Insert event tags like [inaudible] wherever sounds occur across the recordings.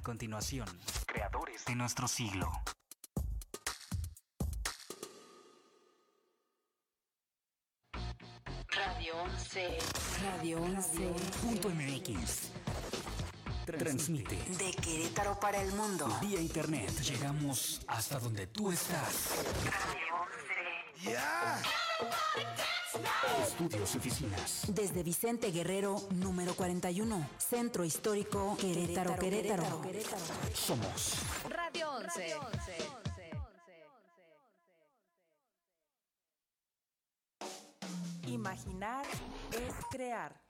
A continuación, creadores de nuestro siglo. Radio 11. Radio 11. Punto MX. Transmite De Querétaro para el mundo. vía internet. Llegamos hasta donde tú estás. Radio 11. Estudios y oficinas. Desde Vicente Guerrero, número 41. Centro Histórico Querétaro, Querétaro. Somos Radio 11. Imaginar es crear.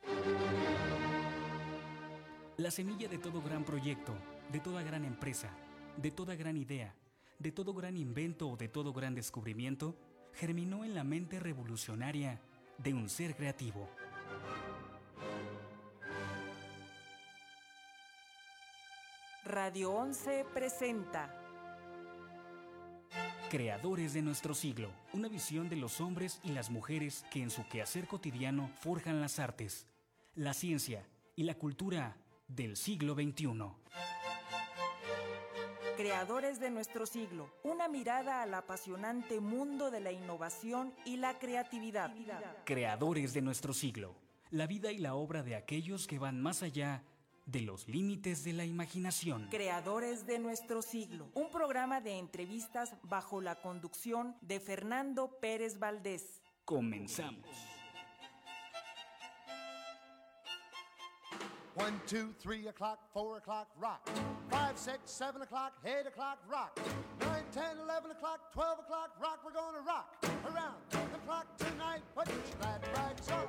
la semilla de todo gran proyecto, de toda gran empresa, de toda gran idea, de todo gran invento o de todo gran descubrimiento, germinó en la mente revolucionaria de un ser creativo. Radio 11 presenta Creadores de nuestro siglo, una visión de los hombres y las mujeres que en su quehacer cotidiano forjan las artes, la ciencia y la cultura del siglo XXI. Creadores de nuestro siglo. Una mirada al apasionante mundo de la innovación y la creatividad. Creadores de nuestro siglo, la vida y la obra de aquellos que van más allá de los límites de la imaginación. Creadores de nuestro siglo. Un programa de entrevistas bajo la conducción de Fernando Pérez Valdés. Comenzamos. One, two, three o'clock, four o'clock, rock. Five, six, seven o'clock, eight o'clock, rock. Nine, ten, eleven o'clock, twelve o'clock, rock. We're gonna rock around the clock tonight. Put your glad rags on.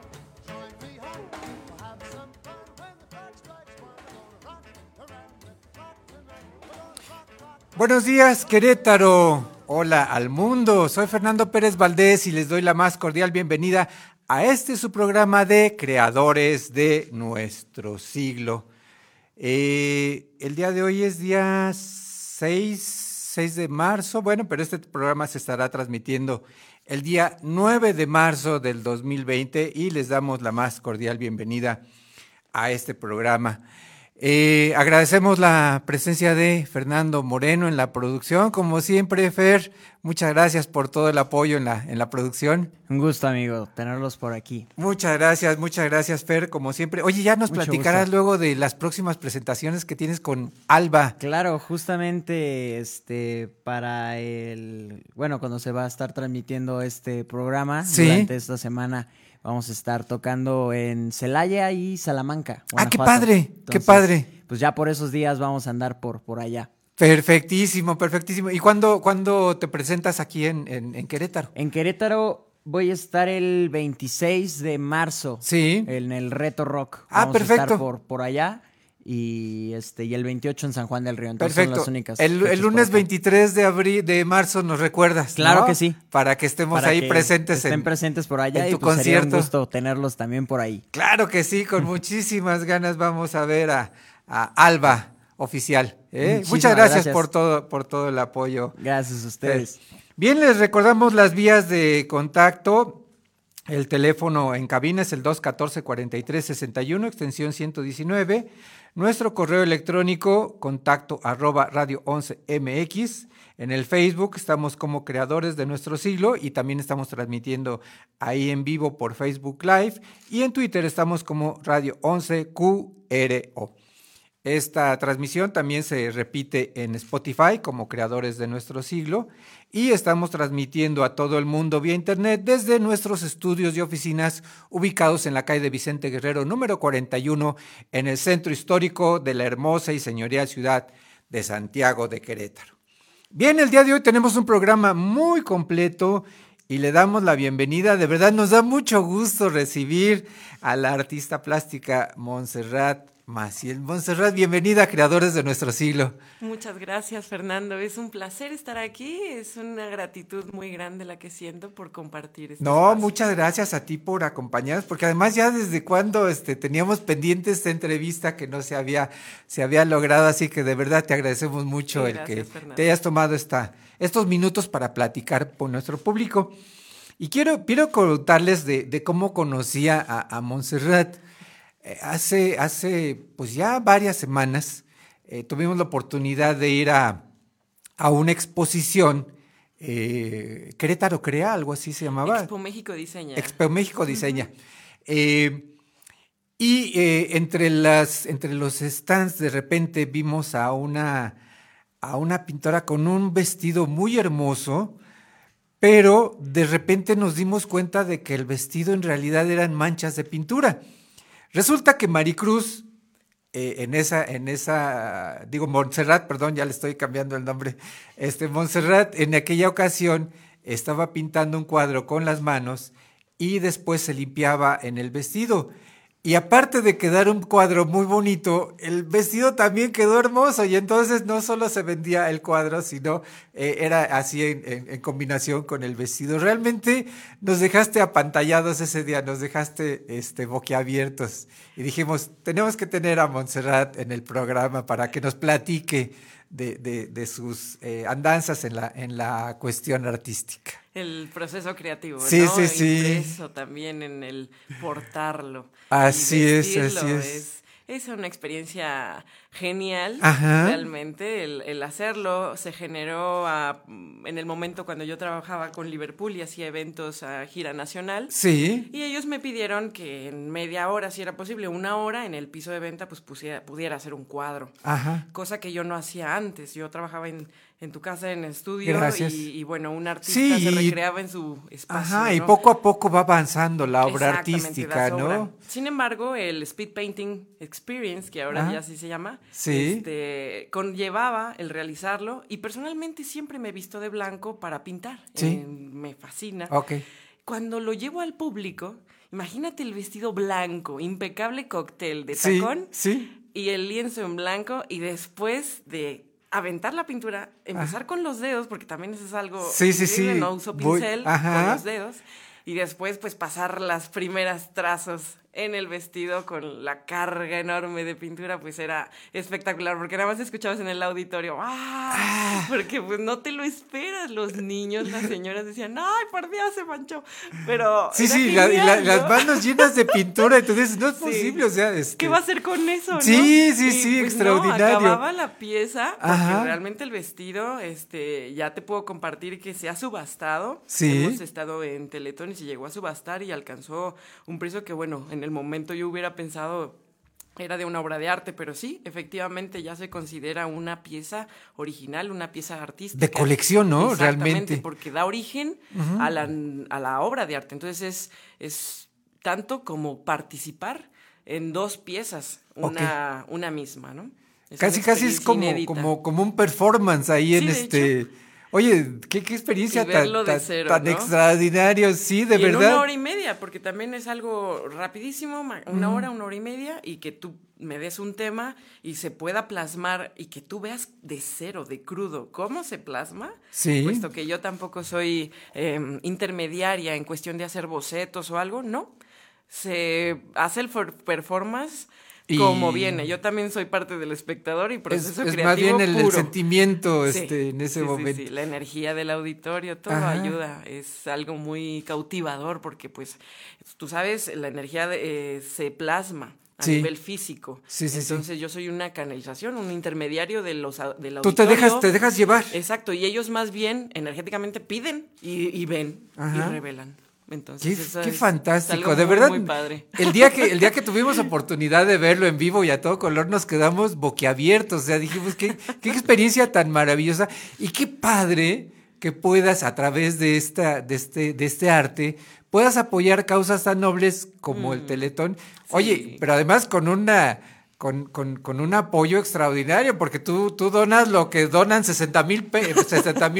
Join me home. We'll have some fun when the clock strikes one. We're gonna rock around the clock tonight. We're gonna rock, rock. Buenos días, Querétaro. Hola al mundo. Soy Fernando Pérez Valdés y les doy la más cordial bienvenida a este su programa de Creadores de nuestro siglo. Eh, el día de hoy es día 6, 6 de marzo, bueno, pero este programa se estará transmitiendo el día 9 de marzo del 2020 y les damos la más cordial bienvenida a este programa. Eh, agradecemos la presencia de Fernando Moreno en la producción. Como siempre, Fer, muchas gracias por todo el apoyo en la, en la producción. Un gusto, amigo, tenerlos por aquí. Muchas gracias, muchas gracias, Fer, como siempre. Oye, ya nos Mucho platicarás gusto. luego de las próximas presentaciones que tienes con Alba. Claro, justamente este para el bueno, cuando se va a estar transmitiendo este programa Sí. durante esta semana vamos a estar tocando en Celaya y Salamanca. Ah, qué padre, qué padre. Pues ya por esos días vamos a andar por por allá. Perfectísimo, perfectísimo. ¿Y cuándo, cuándo te presentas aquí en, en- en Querétaro? En Querétaro voy a estar el 26 de marzo. Sí. En el Reto Rock. Ah, Vamos a perfecto. estar por por allá y este y el 28 en San Juan del Río. Entonces son las únicas. El, el lunes acá. 23 de abril de marzo nos recuerdas. Claro ¿no? que sí. Para que estemos para ahí que presentes estén en, presentes por allá en y tu pues sería un concierto. gusto tenerlos también por ahí. Claro que sí, con [laughs] muchísimas ganas vamos a ver a, a Alba oficial. ¿eh? Muchas gracias, gracias. por todo por todo el apoyo. Gracias a ustedes. Bien, les recordamos las vías de contacto. El teléfono en cabina es el 214-4361, extensión 119. Nuestro correo electrónico, contacto arroba radio 11 mx. En el Facebook estamos como creadores de nuestro siglo y también estamos transmitiendo ahí en vivo por Facebook Live. Y en Twitter estamos como radio 11 QRO. Esta transmisión también se repite en Spotify como creadores de nuestro siglo y estamos transmitiendo a todo el mundo vía internet desde nuestros estudios y oficinas ubicados en la calle de Vicente Guerrero número 41 en el centro histórico de la hermosa y señorial ciudad de Santiago de Querétaro. Bien, el día de hoy tenemos un programa muy completo y le damos la bienvenida. De verdad nos da mucho gusto recibir a la artista plástica Montserrat Maciel. Montserrat, bienvenida a Creadores de nuestro siglo. Muchas gracias, Fernando. Es un placer estar aquí. Es una gratitud muy grande la que siento por compartir este No, espacio. muchas gracias a ti por acompañarnos, porque además ya desde cuando este, teníamos pendiente esta entrevista que no se había, se había logrado, así que de verdad te agradecemos mucho Sí, el gracias, que Fernando. te hayas tomado esta, estos minutos para platicar con nuestro público. Y quiero, quiero contarles de, de cómo conocía a, a Montserrat. Eh, hace, hace pues ya varias semanas eh, tuvimos la oportunidad de ir a, a una exposición, eh, Querétaro Crea, algo así se llamaba. Expo México Diseña. Expo México Diseña. Eh, y entre, las, entre los stands de repente vimos a una, a una pintora con un vestido muy hermoso, pero de repente nos dimos cuenta de que el vestido en realidad eran manchas de pintura. Resulta que Maricruz, eh, en esa, en esa, digo, Montserrat, perdón, ya le estoy cambiando el nombre, este, Montserrat en aquella ocasión estaba pintando un cuadro con las manos y después se limpiaba en el vestido. Y aparte de quedar un cuadro muy bonito, el vestido también quedó hermoso y entonces no solo se vendía el cuadro, sino eh, era así en, en- en combinación con el vestido. Realmente nos dejaste apantallados ese día, nos dejaste este, boquiabiertos y dijimos, tenemos que tener a Montserrat en el programa para que nos platique de, de- de sus eh, andanzas en la, en la cuestión artística. El proceso creativo, Sí, ¿no? sí, sí. Impreso también en el portarlo. Así es, así es. Es una experiencia genial, Ajá. realmente, el, el hacerlo. Se generó a- en el momento cuando yo trabajaba con Liverpool y hacía eventos a gira nacional. Sí, Y ellos me pidieron que en media hora, si era posible, una hora en el piso de venta, pues pusiera- pudiera hacer un cuadro. ajá. Cosa que yo no hacía antes. Yo trabajaba en, en tu casa, en estudio, Gracias. y, y, bueno, un artista Sí, se recreaba en su espacio. Ajá, y poco a poco va avanzando la obra artística. ¿no? Sin embargo, el Speed Painting Experience, que ahora Ajá. ya así se llama, Sí. este, conllevaba el realizarlo y personalmente siempre me he visto de blanco para pintar. Sí. Eh, me fascina. Ok. Cuando lo llevo al público, imagínate el vestido blanco, impecable cóctel de tacón sí. y el lienzo en blanco y después de aventar la pintura, empezar con los dedos, porque también eso es algo Sí, sí, sí. no uso Voy- pincel ajá. con los dedos y después pues pasar las primeras trazos en el vestido con la carga enorme de pintura, pues era espectacular, porque nada más escuchabas en el auditorio, ¡ah! Porque pues no te lo esperas, los niños, las señoras decían, ¡ay, por Dios, se manchó! Pero Sí, sí, la- la- las ¿no? manos llenas de pintura, entonces no es Sí. posible, o sea, este, ¿Qué va a hacer con eso? no? Sí, sí, Y, sí, pues, extraordinario. No, acababa la pieza, porque Ajá. realmente el vestido, este, ya te puedo compartir que se ha subastado. Sí. Hemos estado en Teletón y se llegó a subastar y alcanzó un precio que, bueno, en el momento yo hubiera pensado era de una obra de arte, pero sí, efectivamente ya se considera una pieza original, una pieza artística. De colección, ¿no? Exactamente, Realmente. porque da origen a, la, a la obra de arte. Entonces es, es tanto como participar en dos piezas, una, una misma, ¿no? Es casi, casi es como, como, como un performance ahí en Sí, este. Oye, qué, qué experiencia tan, tan- cero, tan ¿no? extraordinario, sí, de y en verdad. una hora y media, porque también es algo rapidísimo, una hora, una hora y media, y que tú me des un tema y se pueda plasmar y que tú veas de cero, de crudo, cómo se plasma. Sí. Puesto que yo tampoco soy eh, intermediaria en cuestión de hacer bocetos o algo, no. Se hace el for- performance Y- como viene. Yo también soy parte del espectador y es, proceso es creativo más bien el, sentimiento Sí, este, en ese sí, sí, momento. sí, La energía del auditorio, todo Ajá. ayuda. Es algo muy cautivador porque, pues, tú sabes, la energía de- eh, se plasma a Sí. nivel físico. Sí, sí, sí. Entonces yo soy una canalización, un intermediario de los, del Tú auditorio. te dejas, te dejas llevar. Exacto, y ellos más bien energéticamente piden y, y ven Ajá. y revelan. Entonces, Qué, eso qué es- es fantástico, algo de muy, verdad. Muy padre. El día que el día que [laughs] tuvimos oportunidad de verlo en vivo y a todo color nos quedamos boquiabiertos, o sea, dijimos qué qué experiencia tan maravillosa y qué padre que puedas a través de esta de este de este arte puedas apoyar causas tan nobles como el Teletón. Oye, Mm. Sí. pero además con una con, con, con un apoyo extraordinario, porque tú, tú donas lo que donan 60 [laughs] mil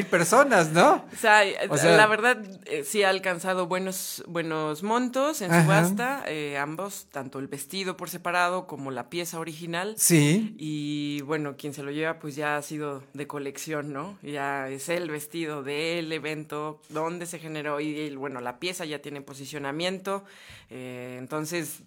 personas, ¿no? O sea, O sea- la verdad eh, sí ha alcanzado buenos, buenos montos en Ajá. subasta, eh, ambos, tanto el vestido por separado como la pieza original. Sí. Y bueno, quien se lo lleva pues ya ha sido de colección, ¿no? Ya es el vestido del evento, donde se generó y, y, bueno, la pieza ya tiene posicionamiento, eh, entonces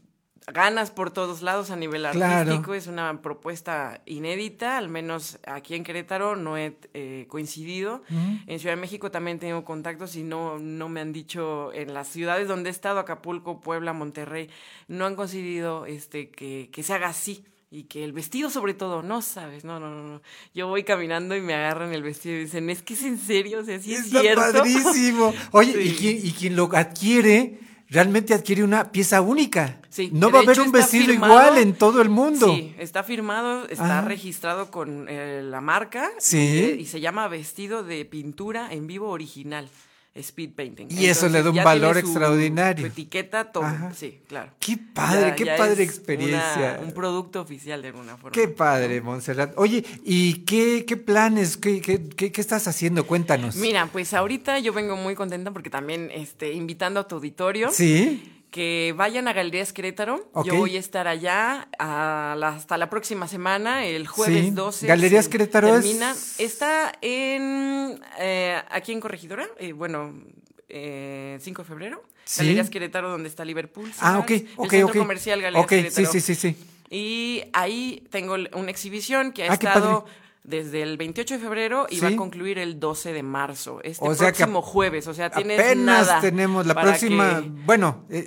ganas por todos lados a nivel Claro. artístico, es una propuesta inédita, al menos aquí en Querétaro no he eh, coincidido. En Ciudad de México también tengo contactos y no, no me han dicho en las ciudades donde he estado, Acapulco, Puebla, Monterrey, no han coincidido este, que, que se haga así. y que el vestido sobre todo, no sabes, no, no, no, no. Yo voy caminando y me agarran el vestido y dicen, es que es en serio, o sea, sí es Está cierto. padrísimo. Oye, [laughs] Sí. y, quien, y quien lo adquiere, realmente adquiere una pieza única. Sí, No va a haber un vestido firmado. igual en todo el mundo. Sí, está firmado, está Ah. registrado con eh, la marca Sí. y, y se llama vestido de pintura en vivo original, speed painting. Y eso le da un valor extraordinario. Su etiqueta, todo, Ajá. sí, claro. Qué padre, Ya- qué ya padre experiencia. una- un producto oficial de alguna forma. Qué padre, Montserrat. Oye, ¿y qué, qué planes, qué, qué, qué- qué estás haciendo? Cuéntanos. Mira, pues ahorita yo vengo muy contenta porque también este, invitando a tu auditorio. Sí, Que vayan a Galerías Querétaro. Yo voy a estar allá a la- hasta la próxima semana, el jueves Sí. 12. Galerías Querétaro es-. Está en eh, aquí en Corregidora, eh, bueno, eh, 5 de febrero. Sí. Galerías Querétaro, donde está Liverpool. Ah, ok, ¿sabes? ok, el centro comercial Galerías Ok, sí, Querétaro. sí, sí, sí. Y ahí tengo una exhibición que ha Ah, estado. Desde el 28 de febrero y va a concluir el 12 de marzo. Este O sea que próximo jueves. O sea, tienes Apenas nada tenemos la próxima, que- bueno, eh,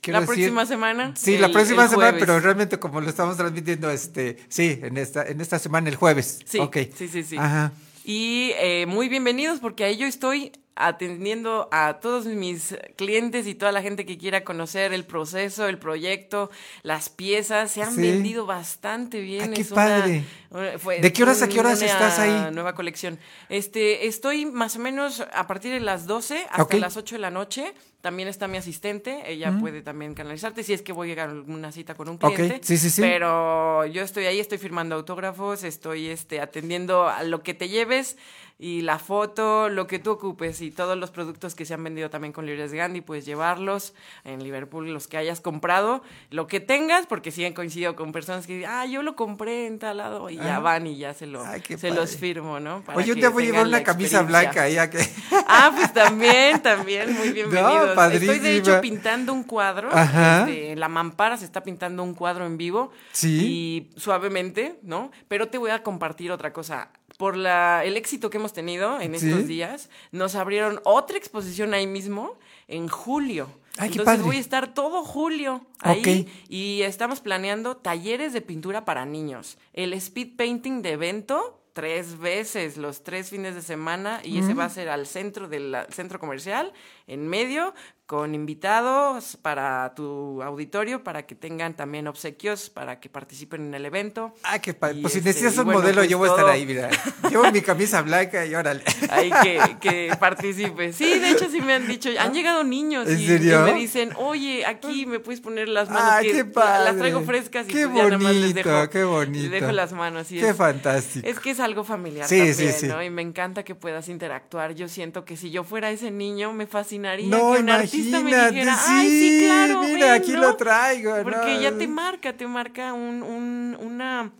quiero la decir- próxima semana. Sí, la próxima semana, pero realmente como lo estamos transmitiendo, este, sí, en esta, en esta semana el jueves. Sí, Ok. sí, sí, sí. Ajá. Y eh, muy bienvenidos porque ahí yo estoy atendiendo a todos mis clientes y toda la gente que quiera conocer el proceso, el proyecto, las piezas. Se han Sí. vendido bastante bien. Ah, qué es una- padre. una- fue ¿De qué horas a qué horas una estás ahí? Nueva colección. Este, estoy más o menos a partir de las 12 hasta las 8 de la noche. También está mi asistente, ella puede también canalizarte si es que voy a llegar a alguna cita con un cliente. sí, sí, sí. Pero yo estoy ahí, estoy firmando autógrafos, estoy este, atendiendo a lo que te lleves y la foto, lo que tú ocupes y todos los productos que se han vendido también con Libres Gandhi, puedes llevarlos en Liverpool, los que hayas comprado, lo que tengas, porque sí han coincidido con personas que dicen, ah, yo lo compré en tal lado y ya Ah. van y ya se, lo, Ay, se padre. los firmo, ¿no? Para Oye, que día voy a llevar una camisa blanca ya que. [laughs] Ah, pues también, también, muy [laughs] bienvenidos. Estoy padrísima. de hecho pintando un cuadro. Este, la mampara se está pintando un cuadro en vivo. Sí. Y suavemente, ¿no? Pero te voy a compartir otra cosa. Por la, el éxito que hemos tenido en Sí. estos días, nos abrieron otra exposición ahí mismo en julio. Ay, qué Entonces padre. voy a estar todo julio ahí y estamos planeando talleres de pintura para niños. El speed painting de evento tres veces los tres fines de semana y ese va a ser al centro del centro comercial en medio con invitados para tu auditorio para que tengan también obsequios para que participen en el evento. Ah, qué padre. Y Pues si este, necesitas un bueno, modelo, pues yo voy a estar ahí, mira. Llevo mi camisa blanca y órale. Ahí que, que participe. Sí, de hecho sí me han dicho, han llegado niños ¿En y, serio? y me dicen, oye, aquí me puedes poner las manos Ah, que qué las padre. traigo frescas y Qué pues ya nada más les bonito, dejo, qué bonito. les dejo las manos. y Qué es- fantástico. Es que es algo familiar Sí, también, sí, sí. ¿no? Y me encanta que puedas interactuar. Yo siento que si yo fuera ese niño, me fascinaría No, que un me ay, sí, sí, claro, mira, ven", aquí ¿no? lo traigo, Porque ¿no? ya te marca, te marca un, un- una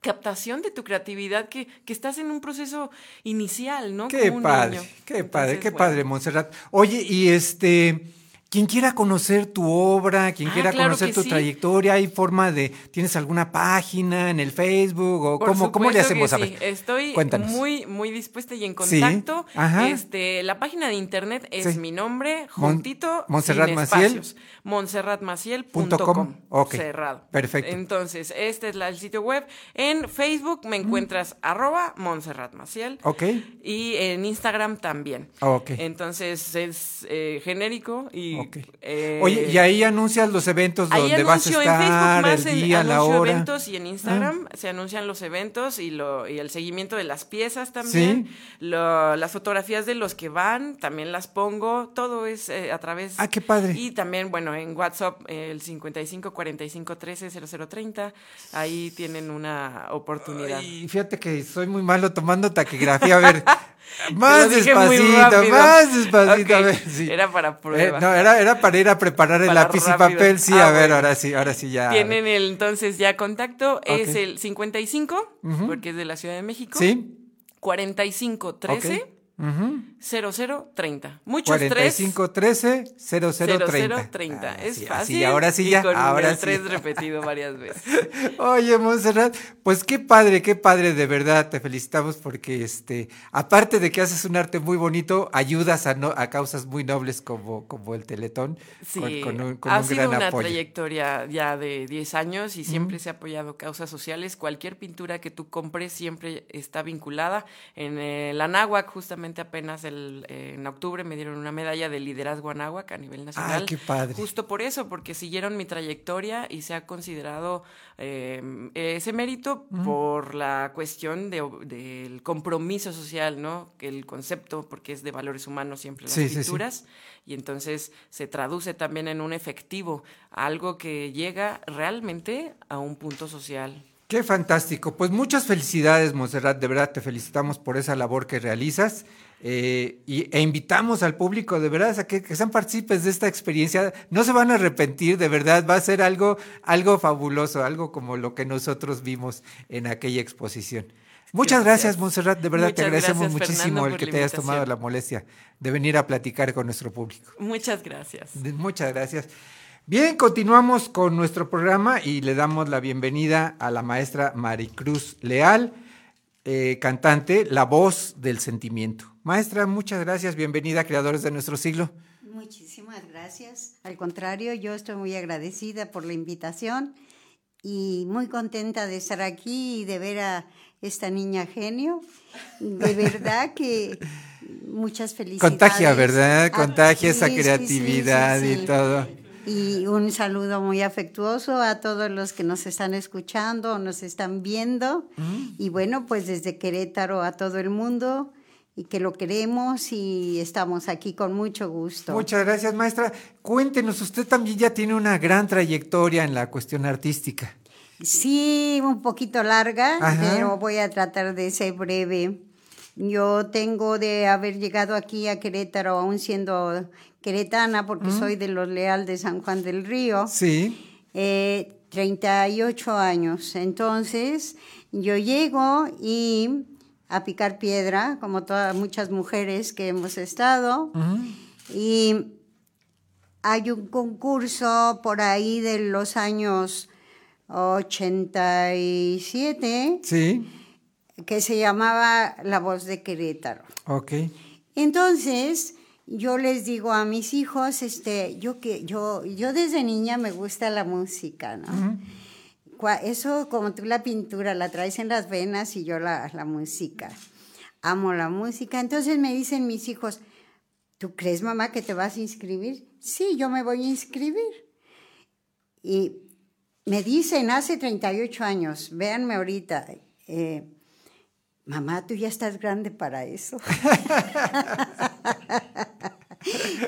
captación de tu creatividad que, que estás en un proceso inicial, ¿no? Qué Como un padre, niño. qué padre, Entonces, qué bueno. padre, Montserrat. Oye, y este, quien quiera conocer tu obra, quien Ah, quiera claro conocer tu sí. trayectoria, ¿hay forma de, tienes alguna página en el Facebook o Por cómo, cómo le supuesto que hacemos? A sí. ver, Estoy cuéntanos. muy, muy dispuesta y en Sí, contacto. ajá. Este, la página de internet es Sí. mi nombre, Mon- juntito, Montserrat sin Maciel. espacios. Punto com. Montserratmaciel.com. Cerrado. Perfecto. Entonces, este es la- el sitio web. En Facebook me encuentras arroba Montserrat Maciel. Ok. Y en Instagram también. Ok. Entonces es eh, genérico y. Ok. eh, Oye, y ahí anuncias los eventos donde vas a anuncio en estar, Facebook más el en- día, la anuncio hora. Ah. eventos y en Instagram se anuncian los eventos y lo y el seguimiento de las piezas también. Sí. Lo- las fotografías de los que van también las pongo. Todo es eh, a través. Ah, qué padre. Y también, bueno, en WhatsApp eh, el 55 45 13 0030. Ahí tienen una oportunidad. Y fíjate que soy muy malo tomando taquigrafía. A ver, [laughs] más despacito, más despacito. A Ok, ver, sí. Era para prueba. Eh, no, era, era para ir a preparar el Para lápiz y papel. Sí, Ah, a ver, bueno. ahora sí, ahora sí ya. Tienen el entonces ya contacto. Es el 55, porque es de la Ciudad de México. Sí, 45 13 0030. Muchos 4513 tres. 0030. 0030. Ah, es sí, fácil. ahora sí y ya, con ahora el sí. 3 repetido varias veces. [laughs] Oye, Montserrat, pues qué padre, qué padre, de verdad, te felicitamos porque, este, aparte de que haces un arte muy bonito, ayudas a, no, a causas muy nobles como, como el Teletón, Sí, con, con un, con ha un sido gran una apoyo. trayectoria ya de 10 años y siempre se ha apoyado causas sociales. Cualquier pintura que tú compres siempre está vinculada. En el Anáhuac, justamente apenas el, eh, en octubre, me dieron una medalla de liderazgo Anáhuac a nivel nacional. qué padre. Justo por eso, porque siguieron mi trayectoria y se ha considerado eh, ese mérito por la cuestión de- del compromiso social, ¿no? Que el concepto, porque es de valores humanos siempre las Sí, sí, sí. pinturas y entonces se traduce también en un efectivo, algo que llega realmente a un punto social. Qué fantástico. Pues muchas felicidades, Monserrat. De verdad te felicitamos por esa labor que realizas. eh, y, e invitamos al público, de verdad, a que, que sean partícipes de esta experiencia. No se van a arrepentir, de verdad. Va a ser algo, algo fabuloso, algo como lo que nosotros vimos en aquella exposición. Muchas gracias, Gracias. Monserrat. De verdad te agradecemos gracias, muchísimo Fernando, el que te hayas tomado la molestia de venir a platicar con nuestro público. Muchas gracias. Muchas gracias. Bien, continuamos con nuestro programa y le damos la bienvenida a la maestra Maricruz Leal, eh, cantante, la voz del sentimiento. Maestra, muchas gracias, bienvenida a Creadores de Nuestro Siglo. Muchísimas gracias. Al contrario, yo estoy muy agradecida por la invitación y muy contenta de estar aquí y de ver a esta niña genio. De verdad [laughs] que muchas felicidades. Contagia, ¿verdad? Ah, Contagia esa sí, sí, sí, creatividad sí, y todo. Y un saludo muy afectuoso a todos los que nos están escuchando o nos están viendo. Y bueno, pues desde Querétaro a todo el mundo y que lo queremos y estamos aquí con mucho gusto. Muchas gracias, maestra. Cuéntenos, usted también ya tiene una gran trayectoria en la cuestión artística. Sí, un poquito larga, Ajá. pero voy a tratar de ser breve. Yo tengo de haber llegado aquí a Querétaro, aún siendo queretana, porque soy de los Leal de San Juan del Río. Sí, eh, 38 años. Entonces, yo llego y a picar piedra, como todas muchas mujeres que hemos estado, y hay un concurso por ahí de los años 87 sí, que se llamaba La Voz de Querétaro. ok. Entonces, yo les digo a mis hijos, este, yo que yo yo desde niña me gusta la música, ¿no? Cua- Eso como tú la pintura la traes en las venas y yo la, la música. Amo la música. Entonces me dicen mis hijos, ¿tú crees mamá que te vas a inscribir? Sí, yo me voy a inscribir. Y me dicen hace 38 años, véanme ahorita, eh, mamá, tú ya estás grande para eso. [laughs]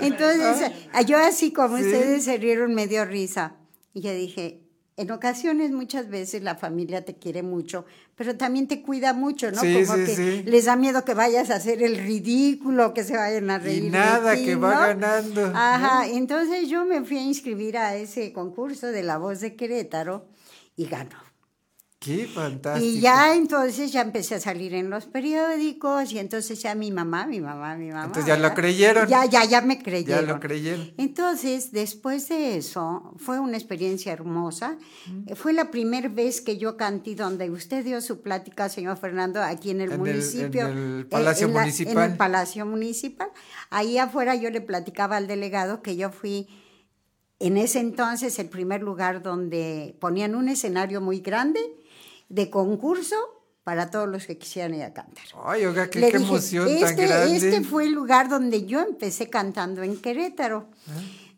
Entonces, yo así como ustedes se rieron, me dio risa. Y yo dije, en ocasiones, muchas veces la familia te quiere mucho, pero también te cuida mucho, ¿no? Sí, como sí, que sí. les da miedo que vayas a hacer el ridículo, que se vayan a reír. de nada, ti, que va ganando. Ajá, entonces yo me fui a inscribir a ese concurso de La Voz de Querétaro y ganó. Qué fantástico. Y ya entonces ya empecé a salir en los periódicos y entonces ya mi mamá, mi mamá, mi mamá. Entonces ya lo creyeron. Ya, ya, ya me Ya creyeron. lo creyeron. Entonces, después de eso, fue una experiencia hermosa. Fue la primera vez que yo canté donde usted dio su plática, señor Fernando, aquí en el En el- municipio. en el eh, Palacio en Municipal. En el Palacio Municipal. Ahí afuera yo le platicaba al delegado que yo fui en ese entonces el primer lugar donde ponían un escenario muy grande de concurso para todos los que quisieran ir a cantar. Ay, oiga, qué, Le qué dije, emoción tan este, grande. Este fue el lugar donde yo empecé cantando en Querétaro.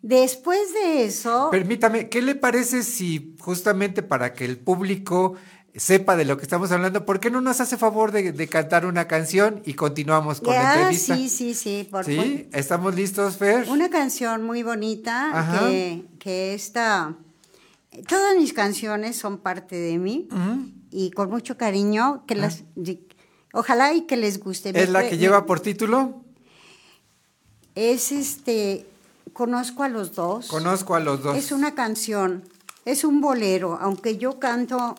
Después de eso, Permítame, ¿qué le parece si justamente para que el público sepa de lo que estamos hablando, ¿por qué no nos hace favor de, de cantar una canción y continuamos con la Ya, entrevista? sí, sí, sí, por ¿Sí? ¿Estamos listos, Fer? Una canción muy bonita Ajá. que, que esta... Todas mis canciones son parte de mí y con mucho cariño, que las... Ojalá y que les guste. ¿Es la que lleva por título? Es este... Conozco a los dos. Conozco a los dos. Es una canción, es un bolero, aunque yo canto,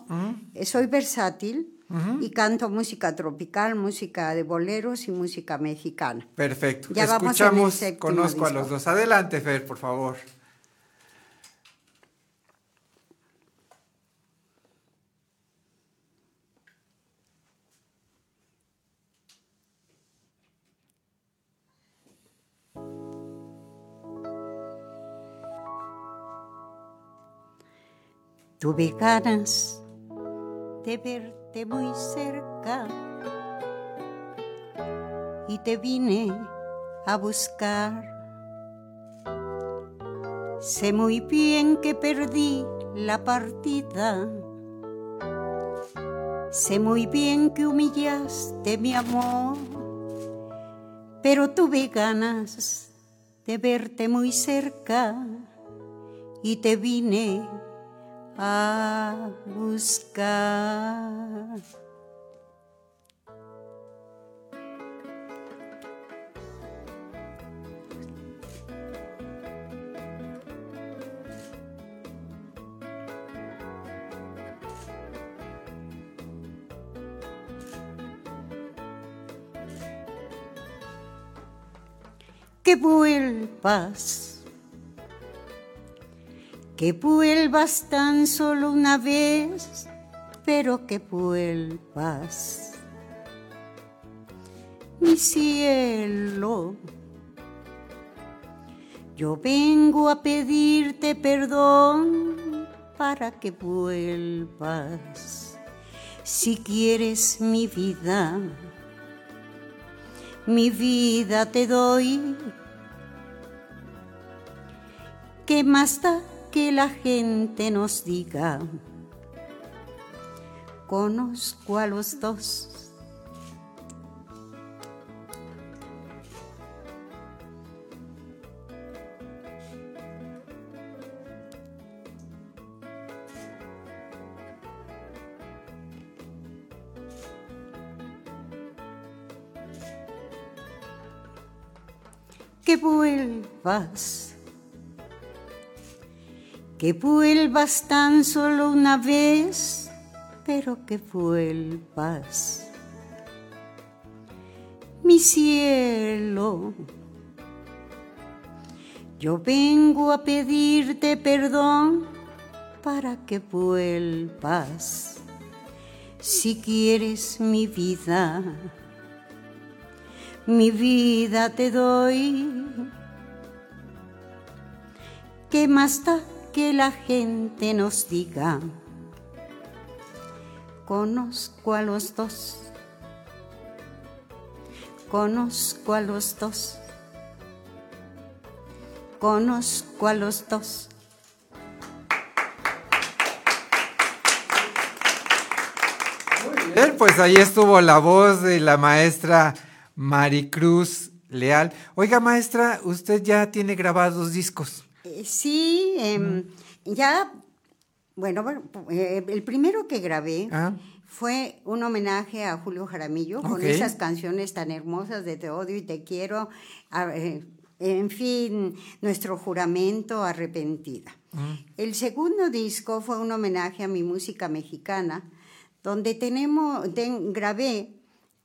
soy versátil, y canto música tropical, música de boleros y música mexicana. Perfecto. Ya vamos en el Escuchamos, séptimo conozco a los dos. Adelante, Fer, por favor. Tuve ganas de verte muy cerca y te vine a buscar. Sé muy bien que perdí la partida. Sé muy bien que humillaste mi amor, pero tuve ganas de verte muy cerca y te vine a buscar. Que vuelvas que vuelvas tan solo una vez, pero que vuelvas. Mi cielo, yo vengo a pedirte perdón para que vuelvas. Si quieres mi vida, mi vida te doy. ¿Qué más da que la gente nos diga? Conozco a los dos. Que vuelvas que vuelvas tan solo una vez, pero que vuelvas. Mi cielo, yo vengo a pedirte perdón para que vuelvas. Si quieres mi vida, mi vida te doy. ¿Qué más da que la gente nos diga? Conozco a los dos. Conozco a los dos. Conozco a los dos. Bien, pues ahí estuvo la voz de la maestra Maricruz Leal. Oiga, maestra, usted ya tiene grabados discos. Eh, sí, em, ya, bueno, bueno, eh, el primero que grabé Ah. fue un homenaje a Julio Jaramillo con esas canciones tan hermosas de Te odio y te quiero, a- eh, en fin, nuestro juramento arrepentida. El segundo disco fue un homenaje a mi música mexicana, donde tenemos, ten- grabé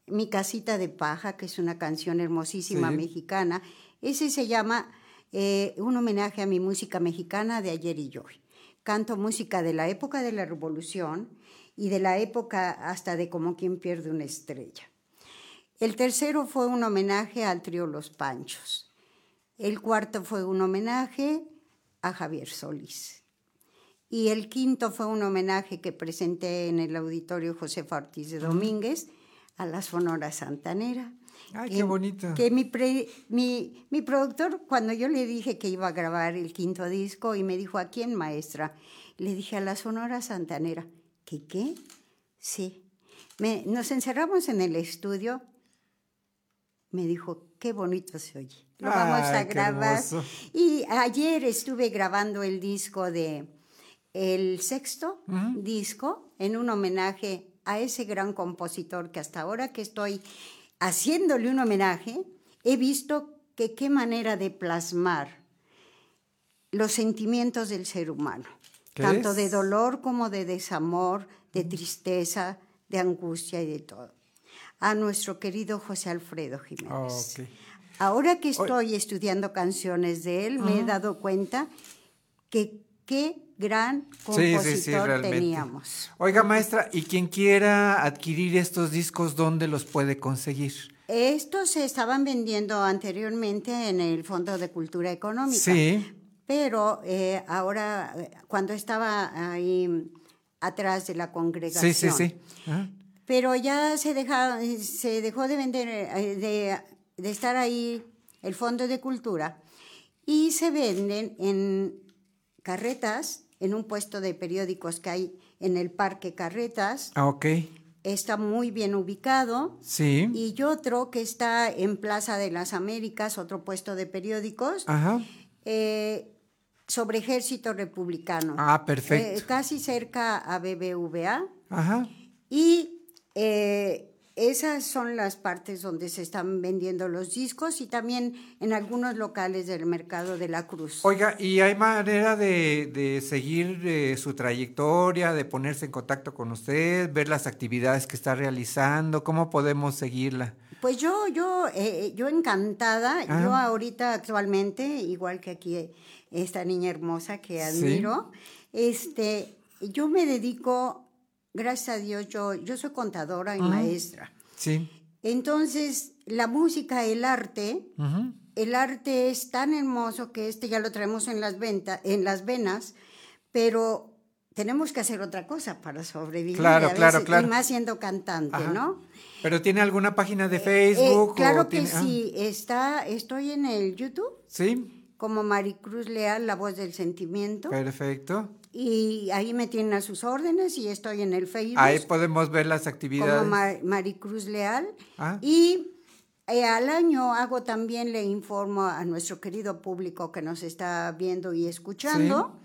Mi casita de paja, que es una canción hermosísima Sí. mexicana. Ese se llama eh, un homenaje a mi música mexicana de ayer y hoy. Canto música de la época de la Revolución y de la época hasta de como quien pierde una estrella. El tercero fue un homenaje al trío Los Panchos. El cuarto fue un homenaje a Javier Solís. Y el quinto fue un homenaje que presenté en el auditorio Josefa Ortiz de Domínguez a la Sonora Santanera. Ay, Que- qué bonito. Que mi, pre- mi, mi productor, cuando yo le dije que iba a grabar el quinto disco, y me dijo, ¿a quién, maestra? Le dije, a la Sonora Santanera. ¿Qué qué? Sí. Me- nos encerramos en el estudio. Me dijo, qué bonito se oye. Lo vamos Ay, a grabar. Y ayer estuve grabando el disco de el sexto disco en un homenaje a ese gran compositor que hasta ahora que estoy haciéndole un homenaje, he visto que qué manera de plasmar los sentimientos del ser humano, ¿Qué tanto es? de dolor como de desamor, de tristeza, de angustia y de todo. A nuestro querido José Alfredo Jiménez. Ok. Ahora que estoy estudiando canciones de él, me he dado cuenta que qué gran Sí, compositor sí, sí, teníamos. Oiga, maestra, y quien quiera adquirir estos discos, ¿dónde los puede conseguir? Estos se estaban vendiendo anteriormente en el Fondo de Cultura Económica. Sí. Pero eh, ahora, cuando estaba ahí atrás de la Sí, congregación. sí, sí. Ajá. Pero ya se, deja- se dejó de vender, eh, de, de estar ahí el Fondo de Cultura y se venden en carretas, en un puesto de periódicos que hay en el Parque Carretas. Ah, ok. Está muy bien ubicado. Sí. Y otro que está en Plaza de las Américas, otro puesto de periódicos, Ajá. eh, sobre Ejército Republicano. Ah, perfecto. Eh, casi cerca a BBVA. Ajá. Y eh, esas son las partes donde se están vendiendo los discos y también en algunos locales del mercado de la Cruz. Oiga, ¿y hay manera de, de seguir eh, su trayectoria, de ponerse en contacto con usted, ver las actividades que está realizando? ¿Cómo podemos seguirla? Pues yo, yo, eh, yo encantada, Ajá. yo ahorita actualmente, igual que aquí eh, esta niña hermosa que Sí. admiro, este, yo me dedico, gracias a Dios, yo, yo soy contadora y maestra. Sí. Entonces, la música, el arte, el arte es tan hermoso que este ya lo traemos en las ventas, en las venas, pero tenemos que hacer otra cosa para sobrevivir. Claro, a claro, veces, claro. Y más siendo cantante, Ajá. ¿no? ¿Pero tiene alguna página de Eh, Facebook? claro o que tiene- ah, sí, está, estoy en el YouTube Sí, como Maricruz Leal, la voz del sentimiento, perfecto. Y ahí me tienen a sus órdenes y estoy en el Facebook Ahí podemos ver las como actividades. Mar- Maricruz Leal. Ah. Y eh, al año hago también, le informo a nuestro querido público que nos está viendo y escuchando,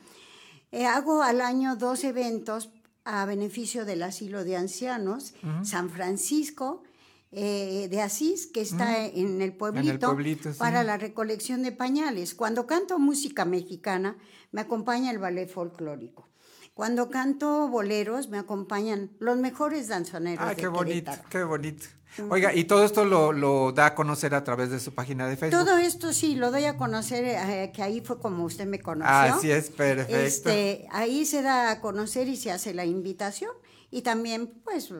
eh, hago al año dos eventos a beneficio del asilo de ancianos, San Francisco. Eh, de Asís, que está en el pueblito, pueblito, sí. para la recolección de pañales. Cuando canto música mexicana, me acompaña el ballet folclórico. Cuando canto boleros, me acompañan los mejores danzoneros Ah, de qué bonito, qué bonito. Oiga, y todo esto lo, lo da a conocer a través de su página de Facebook. Todo esto sí, lo doy a conocer, eh, que ahí fue como usted me conoció. Así es, perfecto. Este, ahí se da a conocer y se hace la invitación. Y también, pues,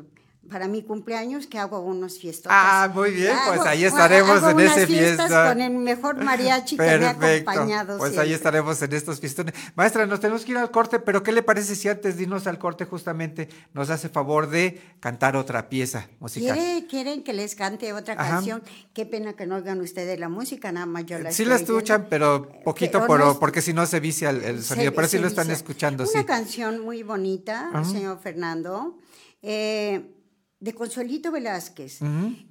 para mi cumpleaños, que hago unos fiestos. Ah, muy bien, pues ahí [laughs] estaremos en ese fiesta. con el mejor mariachi que me ha acompañado Pues ahí siempre. estaremos en estos fiestones. Maestra, nos tenemos que ir al corte, pero ¿qué le parece si antes de irnos al corte justamente nos hace favor de cantar otra pieza musical? ¿Quiere- ¿Quieren que les cante otra Ajá. canción? Qué pena que no oigan ustedes la música, nada más yo la Sí la escuchan, pero poquito, Pero por, no es- porque si no se vicia el, el sonido. pero sí lo están dice. escuchando, Una sí. canción muy bonita, Ajá. señor Fernando, eh, de Consuelito Velázquez,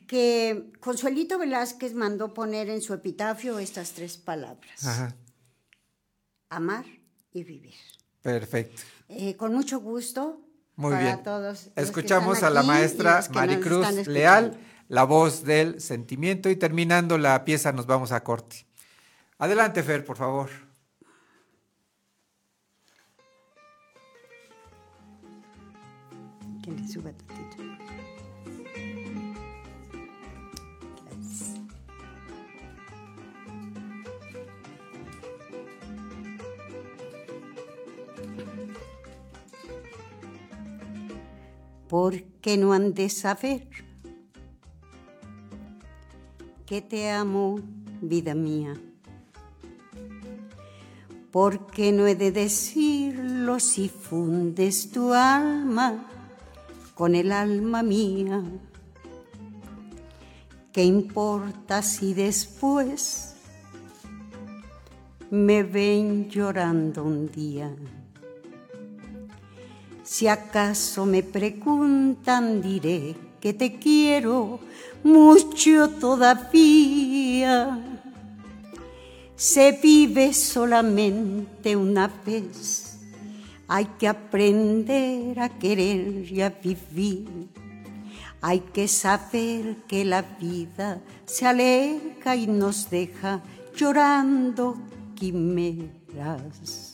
que Consuelito Velázquez mandó poner en su epitafio estas tres palabras, Ajá, amar y vivir. perfecto. Eh, con mucho gusto. Muy para bien. todos Escuchamos a la maestra Maricruz. Leal, la voz del sentimiento, y terminando la pieza nos vamos a corte. Adelante, Fer, por favor. Que le suba ¿Por qué no han de saber que te amo, vida mía? ¿Por qué no he de decirlo si fundes tu alma con el alma mía? ¿Qué importa si después me ven llorando un día? Si acaso me preguntan, diré que te quiero mucho todavía. Se vive solamente una vez, hay que aprender a querer y a vivir. Hay que saber que la vida se aleja y nos deja llorando quimeras.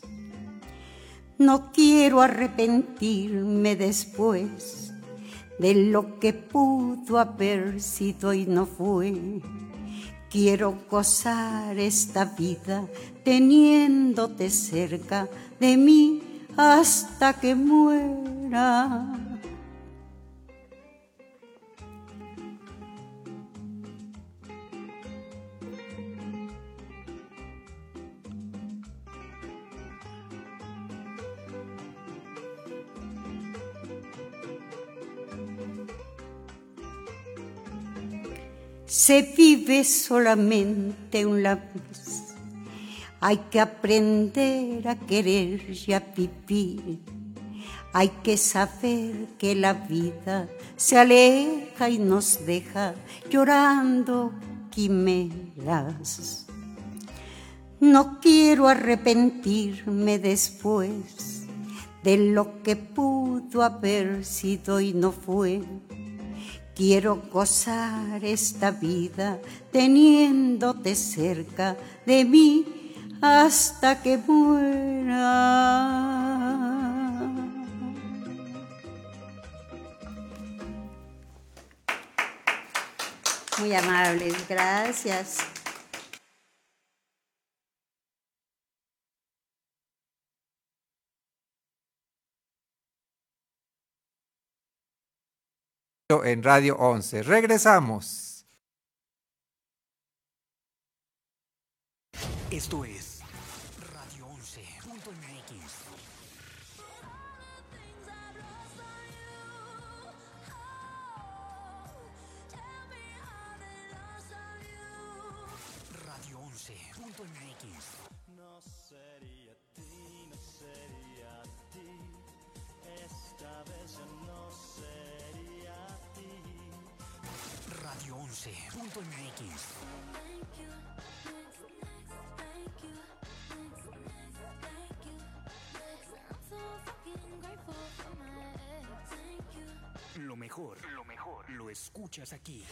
No quiero arrepentirme después de lo que pudo haber sido y no fue. Quiero gozar esta vida teniéndote cerca de mí hasta que muera. Se vive solamente una vez. Hay que aprender a querer y a vivir. Hay que saber que la vida se aleja y nos deja llorando quimeras. No quiero arrepentirme después de lo que pudo haber sido y no fue. Quiero gozar esta vida teniéndote cerca de mí hasta que muera. Muy amables, gracias. En Radio 11. Regresamos. Esto es mejor, lo mejor, lo escuchas aquí.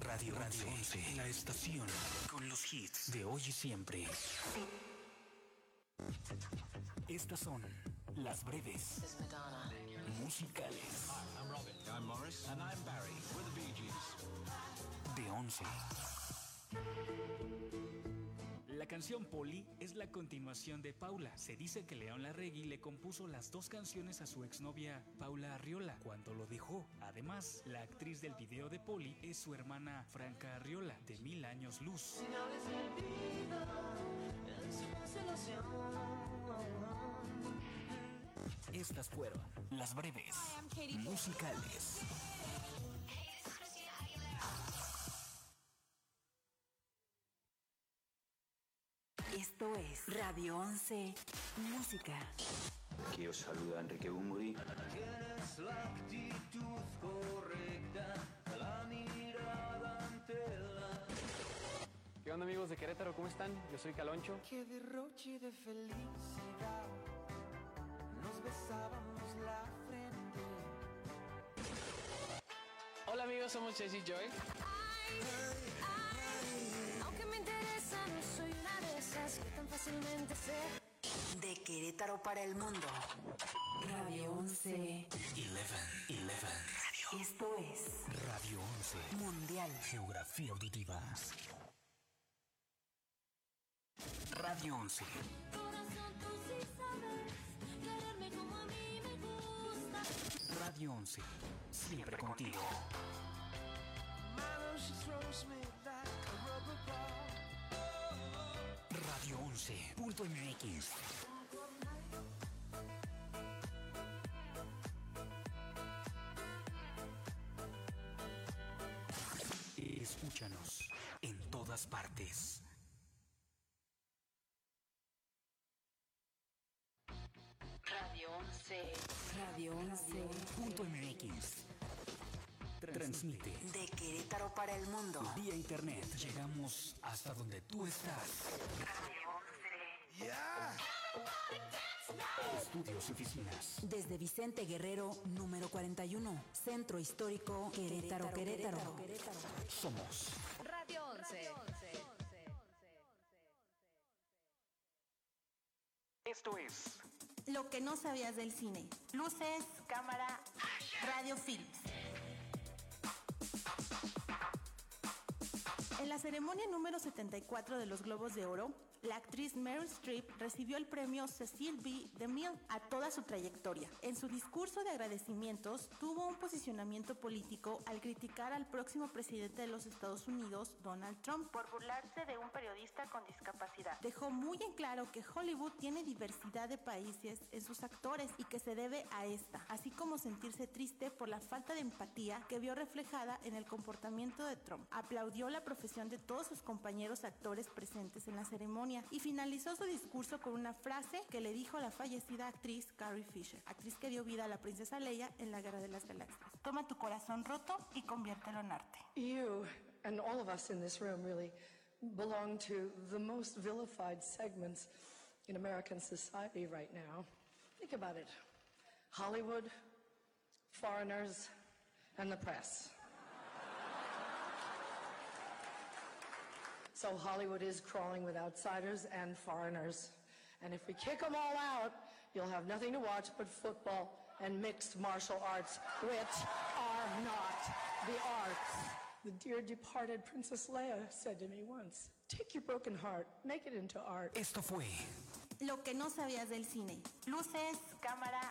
Radio Radio 11, la estación con los hits de hoy y siempre. Estas son las breves musicales. De 11. La canción Polly es la continuación de Paula. Se dice que León Larregui le compuso las dos canciones a su exnovia Paula Arriola cuando lo dejó. Además, la actriz del video de Polly es su hermana Franca Arriola, de Mil Años Luz. Estas fueron las breves musicales. Radio 11 Música. Aquí os saluda Enrique Bumburi. ¿Qué onda amigos de Querétaro? ¿Cómo están? Yo soy Caloncho. Qué derroche de felicidad. Nos besábamos la frente. Hola amigos, somos Jesse Joy. Me interesa, no soy una de esas que tan fácilmente se. De Querétaro para el mundo. Radio 11. 11, 11. Esto es Radio 11. Mundial. Geografía auditiva. Radio 11. Radio 11. Siempre contigo. Radio 11.mx. Escúchanos en todas partes. Radio 11. Radio 11. Transmite De Querétaro para el mundo. vía internet. Llegamos hasta donde tú estás. Estudios y oficinas. Desde Vicente Guerrero, número 41. Centro Histórico Querétaro, Querétaro. Somos Radio 11. Esto es Lo que no sabías del cine. Luces, cámara, radio films. En la ceremonia número 74 de los Globos de Oro, la actriz Meryl Streep recibió el premio Cecil B. DeMille a toda su trayectoria. En su discurso de agradecimientos, tuvo un posicionamiento político al criticar al próximo presidente de los Estados Unidos, Donald Trump, por burlarse de un periodista con discapacidad. Dejó muy en claro que Hollywood tiene diversidad de países en sus actores y que se debe a esta, así como sentirse triste por la falta de empatía que vio reflejada en el comportamiento de Trump. Aplaudió la profesión de todos sus compañeros actores presentes en la ceremonia y finalizó su discurso con una frase que le dijo la fallecida actriz Carrie Fisher, actriz que dio vida a la princesa Leia en la Guerra de las Galaxias. Toma tu corazón roto y conviértelo en arte. You and all of us in this room really belong to the most vilified segments in American society right now. Think about it Hollywood, foreigners, and the press. So Hollywood is crawling with outsiders and foreigners. And if we kick them all out, you'll have nothing to watch but football and mixed martial arts, which are not the arts. The dear departed Princess Leia said to me once, take your broken heart, make it into art. Esto fue Lo que no sabías del cine. Luces, cámara,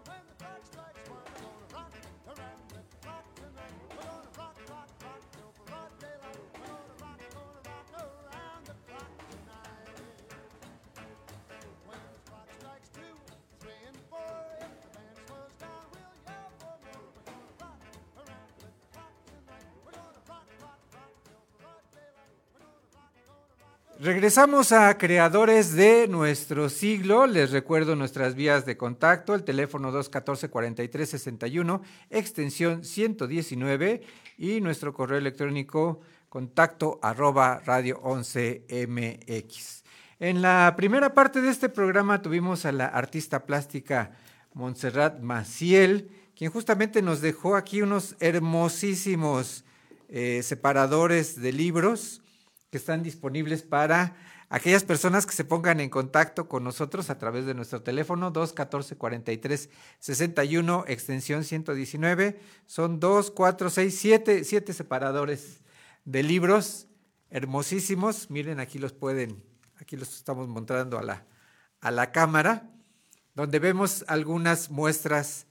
Regresamos a Creadores de nuestro siglo. Les recuerdo nuestras vías de contacto, el teléfono 214-4361, extensión 119 y nuestro correo electrónico contacto arroba radio 11 mx. En la primera parte de este programa tuvimos a la artista plástica Montserrat Maciel, quien justamente nos dejó aquí unos hermosísimos eh, separadores de libros que están disponibles para aquellas personas que se pongan en contacto con nosotros a través de nuestro teléfono 214 43 61 extensión 119. Son 2, 4, 6, 7, 7 separadores de libros hermosísimos. Miren, aquí los pueden, aquí los estamos mostrando a la, a la cámara, donde vemos algunas muestras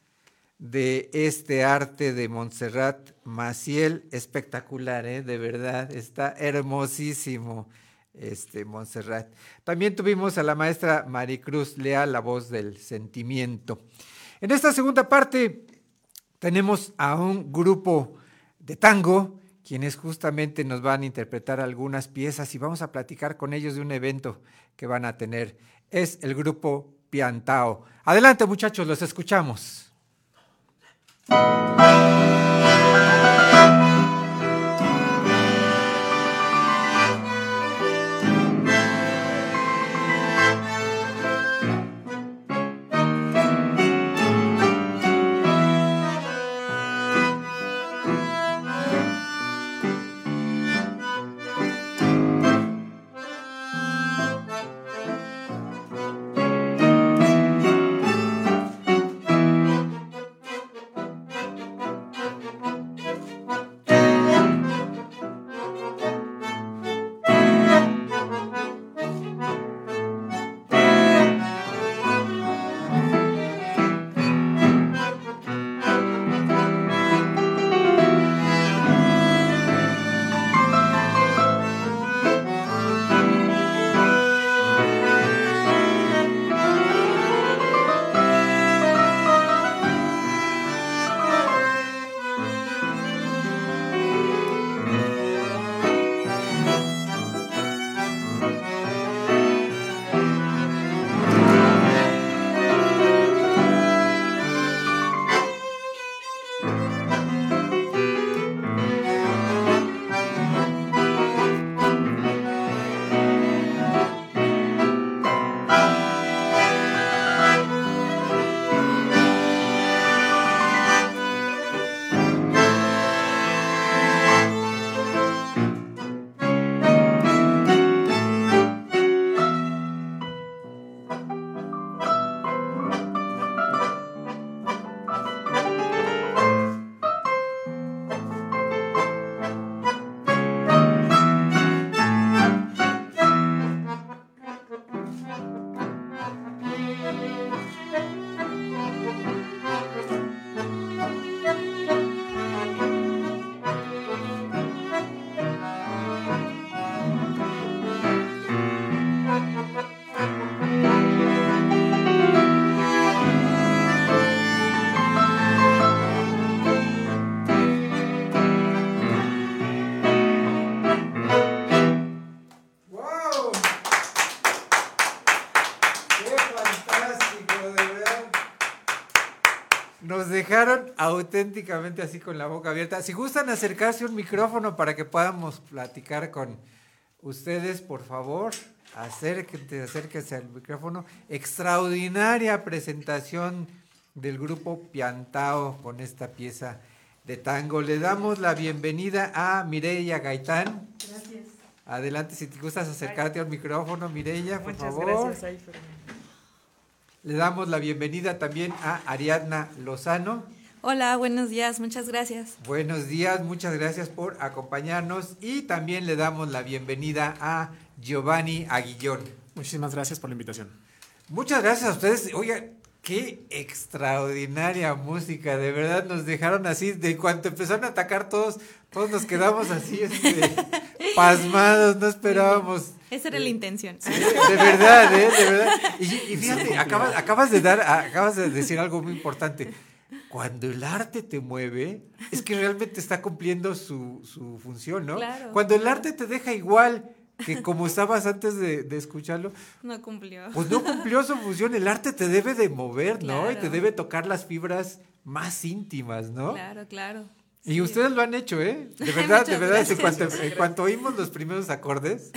de este arte de Montserrat Maciel, espectacular, ¿eh? de verdad, está hermosísimo este Montserrat. También tuvimos a la maestra Maricruz Leal, la voz del sentimiento. En esta segunda parte tenemos a un grupo de tango, quienes justamente nos van a interpretar algunas piezas y vamos a platicar con ellos de un evento que van a tener. Es el grupo Piantao. Adelante muchachos, los escuchamos. Música auténticamente así con la boca abierta. Si gustan acercarse un micrófono para que podamos platicar con ustedes, por favor, acérquense, acérquense al micrófono. Extraordinaria presentación del grupo Piantao con esta pieza de tango. Le damos la bienvenida a Mireya Gaitán. Gracias. Adelante, si te gustas acercarte al micrófono, Mireya, por Muchas favor. gracias, ahí. Le damos la bienvenida también a Ariadna Lozano. Hola, buenos días, muchas gracias. Buenos días, muchas gracias por acompañarnos y también le damos la bienvenida a Giovanni Aguillón. Muchísimas gracias por la invitación. Muchas gracias a ustedes. Oiga, qué extraordinaria música, de verdad nos dejaron así, de cuanto empezaron a atacar todos, todos nos quedamos así, este, [laughs] pasmados, no esperábamos. Esa era la intención. De verdad, ¿eh? De verdad. [laughs] Y, y fíjate, acabas, acabas de dar, acabas de decir algo muy importante. Cuando el arte te mueve, es que realmente está cumpliendo su, su función, ¿no? Claro. Cuando el arte te deja igual que como estabas antes de, de escucharlo, No cumplió. pues no cumplió su función. El arte te debe de mover, ¿no? Y te Claro. debe tocar las fibras más íntimas, ¿no? Claro, claro. Y ustedes lo han hecho, ¿eh? De verdad, de verdad. En cuanto, en cuanto oímos los primeros acordes,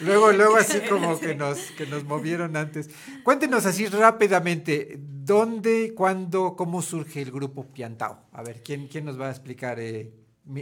luego, luego así como que [laughs] nos, que nos movieron antes. Cuéntenos así rápidamente, ¿dónde, cuándo, cómo surge el grupo Piantao? A ver, ¿quién, quién nos va a explicar? Eh,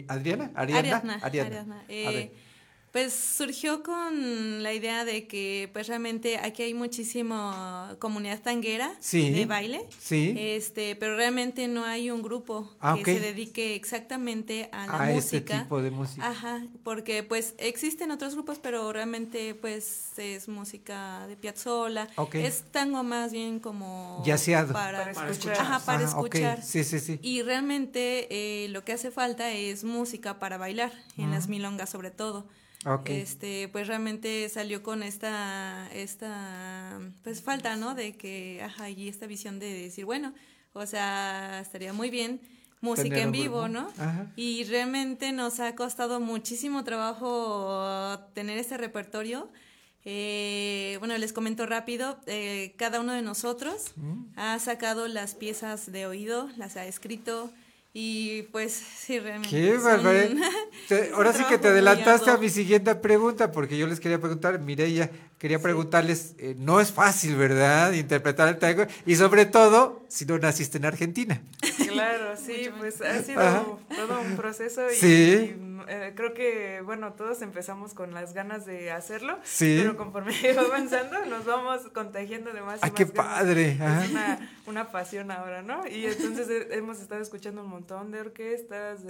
¿Adriana? ¿Ariadna? Ariadna. Ariadna. A Eh, ver. Pues surgió con la idea de que pues realmente aquí hay muchísima comunidad tanguera Sí, de baile. sí. Este, pero realmente no hay un grupo Ah, que se dedique exactamente a la A este música. tipo de música. Ajá, porque pues existen otros grupos, pero realmente pues es música de Piazzolla, Ok. es tango más bien como Yaceado. para, Para escuchar. escuchar. Ajá, para Ah, escuchar. Sí, sí, sí. Y realmente eh, lo que hace falta es música para bailar, en las Ujú. milongas sobre todo. Este, pues realmente salió con esta, esta, pues falta, ¿no? De que, ajá, y esta visión de decir, bueno, o sea, estaría muy bien música en vivo. ¿no? Ajá. Y realmente nos ha costado muchísimo trabajo tener este repertorio. Eh, bueno, les comento rápido, eh, cada uno de nosotros Mm. ha sacado las piezas de oído, las ha escrito y pues sí, realmente. Qué barbaridad. [laughs] Ahora sí que te adelantaste a mi siguiente pregunta, porque yo les quería preguntar, Mireya, quería preguntarles, eh, no es fácil, ¿verdad? Interpretar el tango, y sobre todo, si no naciste en Argentina. Claro, [laughs] sí, pues ha sido Ajá. todo un proceso y, Sí. y, eh, creo que, bueno, todos empezamos con las ganas de hacerlo, Sí. pero conforme [laughs] va avanzando nos vamos contagiando de más y Ah, más qué ganas. padre, ajá. Es una, una pasión ahora, ¿no? Y entonces eh, hemos estado escuchando un montón de orquestas,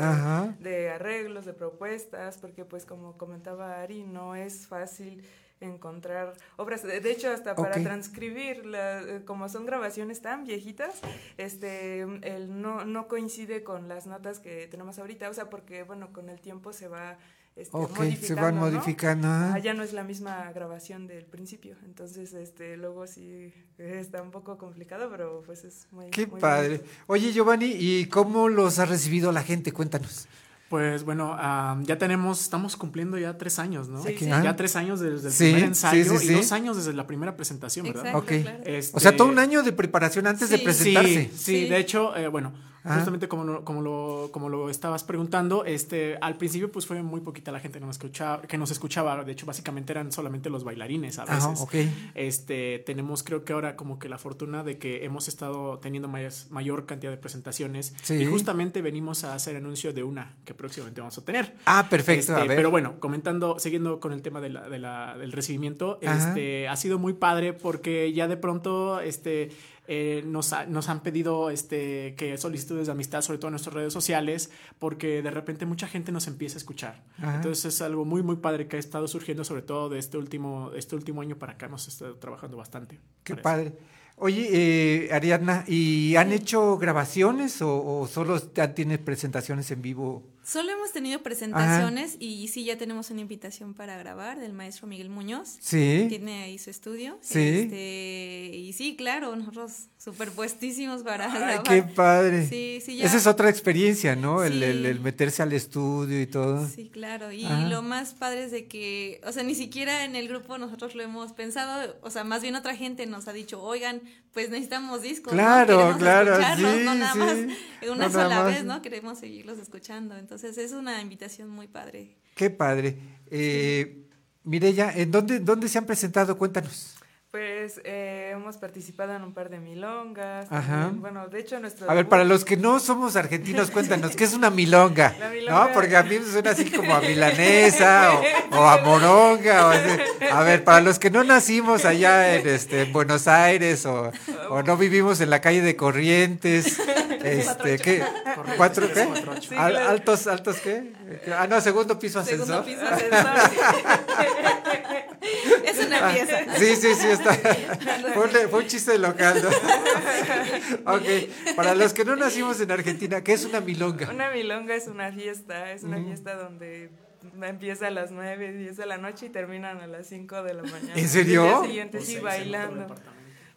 de arreglos, de propuestas, porque pues como comentaba Ari, no es fácil encontrar obras, de hecho hasta para transcribir, la- eh, como son grabaciones tan viejitas, este, el no, no coincide con las notas que tenemos ahorita, o sea, porque bueno, con el tiempo se va este, Ok, se modificando, van ¿no? modificando, ah. Ah, ya no es la misma grabación del principio, entonces este, luego sí está un poco complicado, pero pues es muy Qué muy padre. bonito. Oye, Giovanni, ¿y cómo los ha recibido la gente? Cuéntanos. Pues bueno, ah, ya tenemos, estamos cumpliendo ya tres años, ¿no? Sí, sí. Ya tres años desde el Sí, primer sí, ensayo sí, y dos años desde la primera presentación, ¿verdad? Exacto, claro. Este- O sea, todo un año de preparación antes de presentarse. Sí, sí, de hecho, eh, bueno, Justamente como lo, como, lo, como lo estabas preguntando, este, al principio pues fue muy poquita la gente que nos escuchaba, que nos escuchaba, de hecho básicamente eran solamente los bailarines a veces. Este, tenemos creo que ahora como que la fortuna de que hemos estado teniendo mayor, mayor cantidad de presentaciones Sí. y justamente venimos a hacer anuncio de una que próximamente vamos a tener. Ah, perfecto, Este, a ver. Pero bueno, comentando, siguiendo con el tema de la- de la- del recibimiento, Ajá. este, ha sido muy padre porque ya de pronto este, eh, nos, ha- nos han pedido este, que solicitudes de amistad, sobre todo en nuestras redes sociales, porque de repente mucha gente nos empieza a escuchar. Ajá. Entonces es algo muy, muy padre que ha estado surgiendo, sobre todo de este último, este último año para acá. Hemos estado trabajando bastante. Qué padre. Oye, eh, Ariadna, ¿y han hecho grabaciones o, o solo tienes presentaciones en vivo? Solo hemos tenido presentaciones y sí ya tenemos una invitación para grabar del maestro Miguel Muñoz. Sí. Tiene ahí su estudio. Sí. Este, y sí, claro, nosotros superpuestísimos para Ay, grabar. qué padre. Sí, sí, ya. Esa es otra experiencia, ¿no? El, el- el meterse al estudio y todo. Sí, claro. Y Ajá. lo más padre es de que, o sea, ni siquiera en el grupo nosotros lo hemos pensado, o sea, más bien otra gente nos ha dicho, oigan, pues necesitamos discos. Claro, ¿no? Queremos claro, sí, no nada sí. [laughs] más No una nada sola más. vez, ¿no? Queremos seguirlos escuchando. Entonces es una invitación muy padre. Qué padre. Eh, Mireya, ¿en dónde, dónde se han presentado? Cuéntanos. Pues eh, hemos participado en un par de milongas. Ajá. también. Bueno, de hecho nuestro... A ver, para los que no somos argentinos, [laughs] cuéntanos, ¿qué es una milonga? La milonga- ¿No? Porque a mí me suena así como a [laughs] milanesa o, [laughs] o a moronga. o así. a ver, para los que no nacimos allá en, este, en Buenos Aires o, o no vivimos en la calle de Corrientes, este, ¿qué? Corrientes, ¿Cuatro qué? cuatro ocho. Sí, Al- claro. ¿Altos, altos qué? Ah, no, segundo piso ascensor. Segundo piso ascensor. Es una pieza. Ah, Sí, sí, sí, está. [laughs] Fue un, fue un chiste local, ¿no? [laughs] ok, para los que no nacimos en Argentina, ¿qué es una milonga? Una milonga es una fiesta, es una Ujú. fiesta donde empieza a las 9, 10 de la noche y terminan a las 5 de la mañana. ¿En serio? Y día siguiente Pues sí, bailando.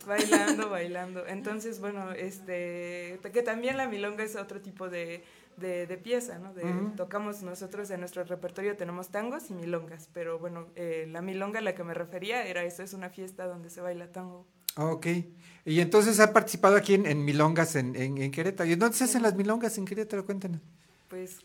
Bailando, [laughs] bailando. Entonces, bueno, este, que también la milonga es otro tipo de, de, de pieza, ¿no? De. Tocamos nosotros en nuestro repertorio, tenemos tangos y milongas, pero bueno, eh, la milonga a la que me refería era eso, es una fiesta donde se baila tango. Ok, y entonces ha participado aquí en, en milongas en, en, en Querétaro. ¿Y dónde se hacen las milongas en Querétaro? Cuéntanos. Pues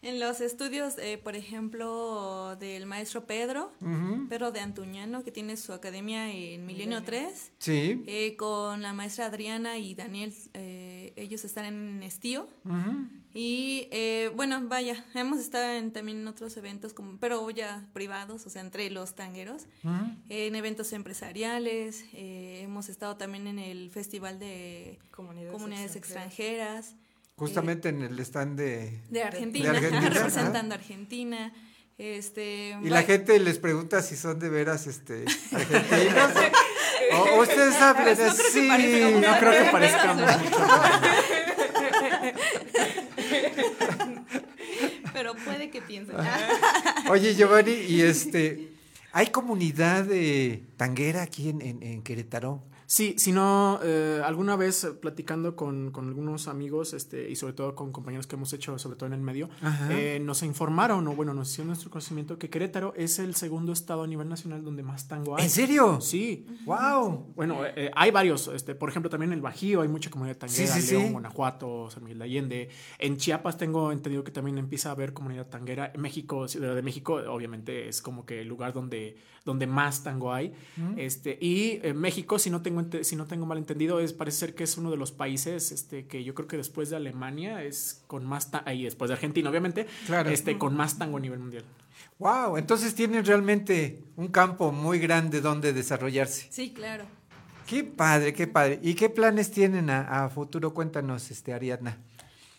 En los estudios, eh, por ejemplo, del maestro Pedro, Ujú. Pedro de Antuñano, que tiene su academia en Milenio 3, Sí. eh, con la maestra Adriana y Daniel, eh, ellos están en Estío. Ujú. Y eh, bueno, vaya, hemos estado en, también en otros eventos, como, pero ya privados, o sea, entre los tangueros, Ujú. en eventos empresariales, eh, hemos estado también en el Festival de Comunidades, Comunidades extranjeras. Extranjeras, Justamente en el stand de... de Argentina, De Argentina, [laughs] representando a Argentina. Este, Y la gente les pregunta si son de veras este, argentinos. o, o ustedes hablan Pues no que parezca como No creo que Pero- parezcamos mucho. Pero puede que piensen. Oye, Giovanni, y este, ¿hay comunidad de tanguera aquí en, en, en Querétaro? Sí, si no, eh, alguna vez platicando con, con algunos amigos este, y sobre todo con compañeros que hemos hecho, sobre todo en el medio, eh, nos informaron, o bueno, nos hicieron nuestro conocimiento que Querétaro es el segundo estado a nivel nacional donde más tango hay. ¿En serio? Sí. ¡Wow! Bueno, eh, eh, hay varios, este, por ejemplo, también en el Bajío hay mucha comunidad tanguera, Sí, sí, León, sí. Guanajuato, San Miguel de Allende. En Chiapas tengo entendido que también empieza a haber comunidad tanguera. En México, Ciudad de México, obviamente es como que el lugar donde, donde más tango hay. Este, y en México, si no tengo si no tengo mal entendido, es parece ser que es uno de los países este, que yo creo que después de Alemania es con más y después de Argentina, obviamente, Claro. este, con más tango a nivel mundial. ¡Wow! Entonces tienen realmente un campo muy grande donde desarrollarse. Sí, claro. ¡Qué padre, qué padre! ¿Y qué planes tienen a, a futuro? Cuéntanos, este, Ariadna.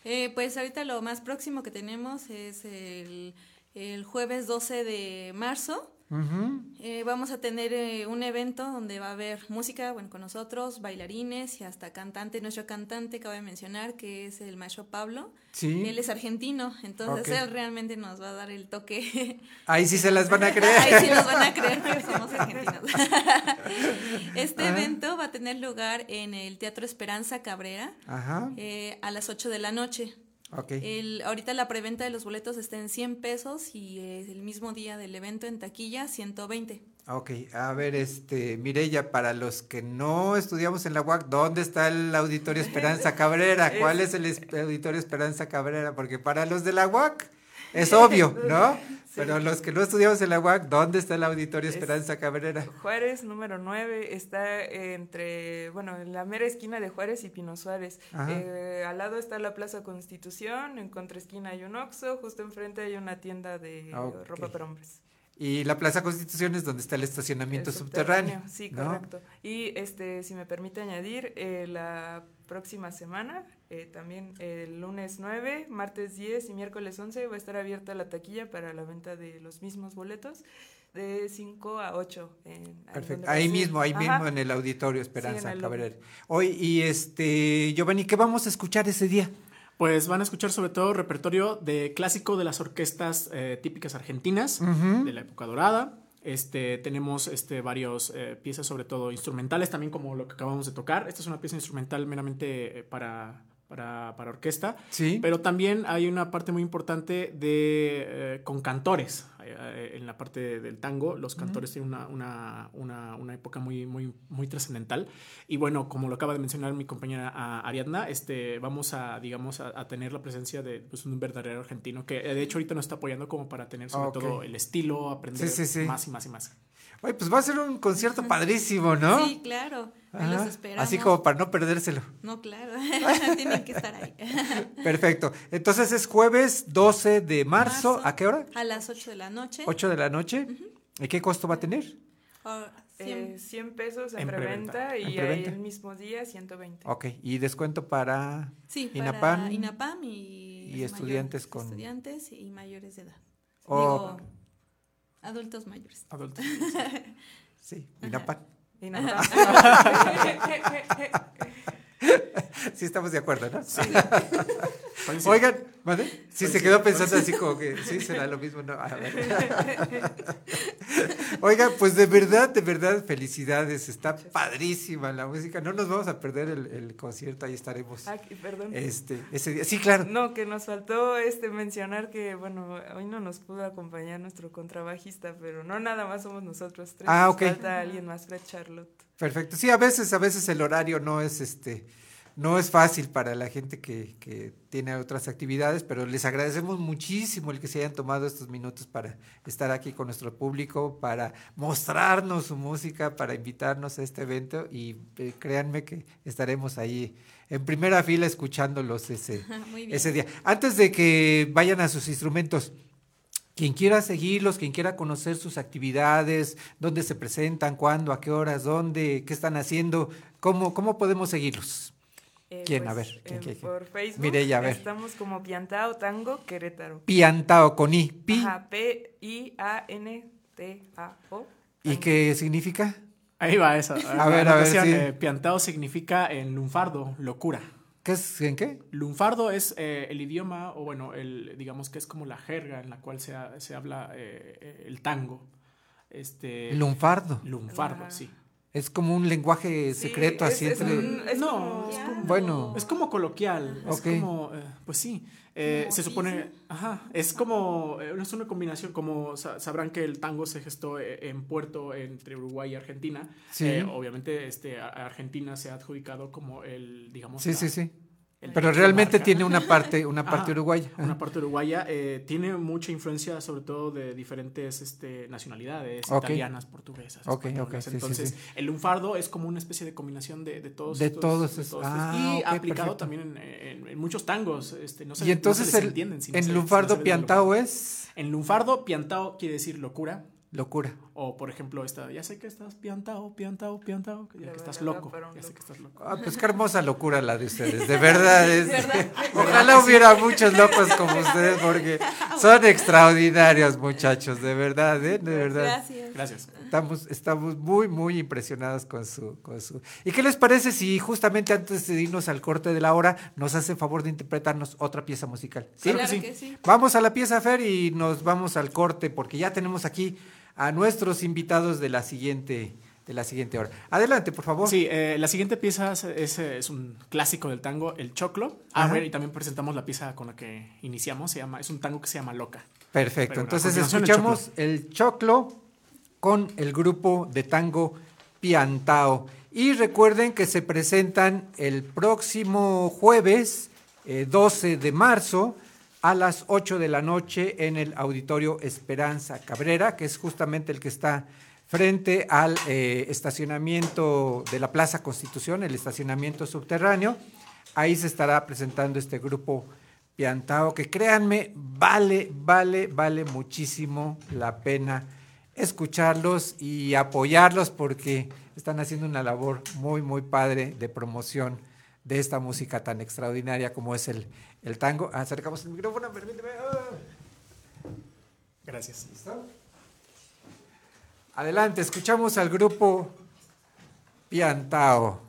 Eh, pues ahorita lo más próximo que tenemos es el, el jueves 12 de marzo. Eh, vamos a tener eh, un evento donde va a haber música, bueno, con nosotros, bailarines y hasta cantante. Nuestro cantante, cabe mencionar, que es el maestro Pablo. Sí. Él es argentino, entonces él realmente nos va a dar el toque. Ahí sí se las van a [laughs] creer. Ahí sí nos van a creer que somos argentinos. [laughs] este Ah. evento va a tener lugar en el Teatro Esperanza Cabrera Ajá. eh, a las 8 de la noche. Ok. El, ahorita la preventa de los boletos está en 100 pesos y eh, el mismo día del evento en taquilla 120. Ok, a ver, este, Mireya, para los que no estudiamos en la UAC, ¿dónde está el Auditorio Esperanza [laughs] Cabrera? ¿Cuál es el Auditorio Esperanza Cabrera? Porque para los de la UAC es [laughs] obvio, ¿no? [laughs] Pero los que no estudiamos en la UAC, ¿dónde está el Auditorio Es- Esperanza Cabrera? Juárez, número 9, está entre, bueno, en la mera esquina de Juárez y Pino Suárez. Eh, al lado está la Plaza Constitución, en contraesquina hay un Oxxo, justo enfrente hay una tienda de Ah, ropa para hombres. Y la Plaza Constitución es donde está el estacionamiento El subterráneo. Sí, ¿no? correcto. Y este, si me permite añadir, eh, la próxima semana, eh, también el lunes 9, martes 10 y miércoles 11 va a estar abierta la taquilla para la venta de los mismos boletos de 5 a 8. En, ahí Perfecto. Ahí mismo, ahí Ajá. mismo en el Auditorio Sí, Esperanza el Cabrera. Hoy, y este, Giovanni, ¿qué vamos a escuchar ese día? Pues van a escuchar sobre todo repertorio de clásico de las orquestas eh, típicas argentinas de la época dorada. Este, tenemos este, varios eh, piezas, sobre todo instrumentales, también como lo que acabamos de tocar. Esta es una pieza instrumental meramente eh, para, para, para orquesta. Sí. Pero también hay una parte muy importante de, eh, con cantores. eh, en la parte del tango, los cantores tienen una, una, una, una época muy, muy, muy trascendental. Y bueno, como lo acaba de mencionar mi compañera Ariadna, este, vamos a, digamos, a, a tener la presencia de pues, un verdadero argentino que eh, de hecho ahorita nos está apoyando como para tener sobre Ok. todo el estilo, aprender Sí, sí, sí. más y más y más. Oye, pues va a ser un concierto padrísimo, ¿no? Sí, claro. Ahí los esperamos. Así como para no perdérselo. No, claro. [laughs] Tienen que estar ahí. [laughs] Perfecto. Entonces es jueves 12 de marzo. Marzo. ¿A qué hora? A las 8 de la noche. 8 de la noche. ¿Y qué costo va a tener? Ah, Eh, 100 pesos en, En preventa. preventa, y En preventa. el mismo día 120. Ok. ¿Y descuento para Sí, INAPAM? para INAPAM y, y estudiantes con- estudiantes y mayores de edad. Oh. Digo, adultos mayores. Adultos. Sí, [laughs] INAPAM. INAPAM. [laughs] sí, estamos de acuerdo, ¿no? Sí. [laughs] Oigan, ¿vale? Sí, se quedó pensando así como que sí, será lo mismo, ¿no? A ver. [laughs] [laughs] Oigan, pues de verdad, de verdad, felicidades. Está padrísima la música. No nos vamos a perder el, el concierto, ahí estaremos. Ah, que- perdón. Este, ese día. Sí, claro. No, que nos faltó este mencionar que, bueno, hoy no nos pudo acompañar nuestro contrabajista, pero no nada más somos nosotros tres. Ah, ok. Falta alguien más, Fred Charlotte. Perfecto. Sí, a veces, a veces el horario no es este, no es fácil para la gente que, que tiene otras actividades, pero les agradecemos muchísimo el que se hayan tomado estos minutos para estar aquí con nuestro público, para mostrarnos su música, para invitarnos a este evento y eh, créanme que estaremos ahí en primera fila escuchándolos ese, [laughs] ese día. Antes de que vayan a sus instrumentos, quien quiera seguirlos, quien quiera conocer sus actividades, dónde se presentan, cuándo, a qué horas, dónde, qué están haciendo, cómo, cómo podemos seguirlos. Eh, ¿Quién? pues, a ver, ¿quién, eh, quién, quién? Por Facebook. A ver. Estamos como Piantao Tango Querétaro. Piantao con I. Pi. Ajá, P-I-A-N-T-A-O. ¿Y qué significa? Ahí va eso. [laughs] A ver, a ver, sí. eh, piantao significa en lunfardo, locura. ¿Qué es, en qué? Lunfardo es eh, el idioma, o bueno, el, digamos que es como la jerga en la cual se, ha- se habla eh, el tango. Este, Lunfardo. Lunfardo, Ajá. sí. Es como un lenguaje secreto así es entre... un- es no, como- es como, Bueno. es como coloquial. Ok. Es como, eh, pues sí. eh, se supone, ajá, es como, eh, es una combinación, como sa- sabrán que el tango se gestó eh, en Puerto entre Uruguay y Argentina. Sí. Eh, obviamente, este, Argentina se ha adjudicado como el, digamos, Sí, la- sí, sí. El- Pero realmente marca. tiene una parte, una parte Ajá, uruguaya. Una parte uruguaya. eh, tiene mucha influencia, sobre todo de diferentes este, nacionalidades, italianas, portuguesas. Sí, Entonces, sí. el lunfardo es como una especie de combinación de, de todos De estos- todos de esos- todos ah, estos- y aplicado perfecto. también en, en- en muchos tangos. Este, no se, y entonces no se les el, entienden si en no lunfardo piantao es En lunfardo, piantao quiere decir locura. Locura. O, por ejemplo, esta, ya sé que estás piantao, piantao, piantao, ya que estás loco. Ya sé que estás loco. Ah, pues qué hermosa locura la de ustedes, de [laughs] verdad. es- ¿Verdad? [laughs] Ojalá hubiera muchos locos como [laughs] ustedes, porque son extraordinarios, muchachos, de verdad, ¿eh? De verdad. Gracias. Gracias. Estamos, estamos muy, muy impresionados con su, con su. ¿Y qué les parece si justamente antes de irnos al corte de la hora nos hace favor de interpretarnos otra pieza musical? ¿Sí? Claro que sí. Vamos a la pieza, Fer, y nos vamos al corte, porque ya tenemos aquí a nuestros invitados de la siguiente, de la siguiente hora. Adelante, por favor. Sí, eh, la siguiente pieza es, es, eh, es un clásico del tango, el choclo. Ah, bueno, y también presentamos la pieza con la que iniciamos, se llama, es un tango que se llama Loca. Perfecto. Pero, Entonces el escuchamos el choclo con el grupo de tango Piantao. Y recuerden que se presentan el próximo jueves eh, 12 de marzo a las 8 de la noche en el Auditorio Esperanza Cabrera, que es justamente el que está frente al eh, estacionamiento de la Plaza Constitución, el estacionamiento subterráneo. Ahí se estará presentando este grupo Piantao, que créanme, vale, vale, vale muchísimo la pena escucharlos y apoyarlos porque están haciendo una labor muy, muy padre de promoción de esta música tan extraordinaria como es el, el tango. Acercamos el micrófono, permíteme. Ah. Gracias. ¿Listo? Adelante, escuchamos al grupo Piantao.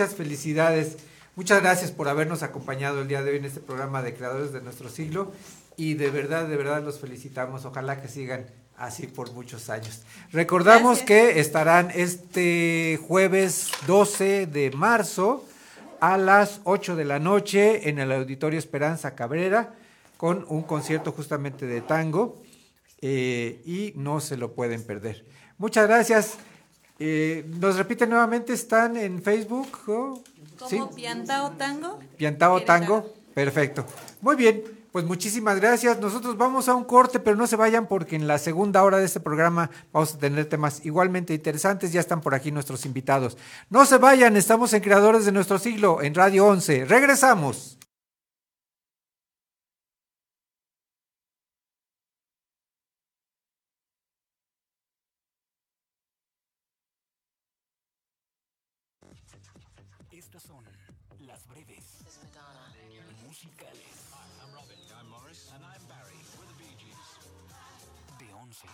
Muchas felicidades. Muchas gracias por habernos acompañado el día de hoy en este programa de Creadores de nuestro siglo y de verdad, de verdad los felicitamos. Ojalá que sigan así por muchos años. Recordamos que estarán este jueves 12 de marzo a las 8 de la noche en el Auditorio Esperanza Cabrera con un concierto justamente de tango eh, y no se lo pueden perder. Muchas gracias. Eh, nos repiten nuevamente, están en Facebook. ¿oh? ¿Sí? Como Piantao Tango. Piantao Tango, perfecto. Muy bien, pues muchísimas gracias. Nosotros vamos a un corte, pero no se vayan porque en la segunda hora de este programa vamos a tener temas igualmente interesantes. Ya están por aquí nuestros invitados. No se vayan, estamos en Creadores de nuestro siglo, en Radio 11. Regresamos. Estas son las breves musicales de 11.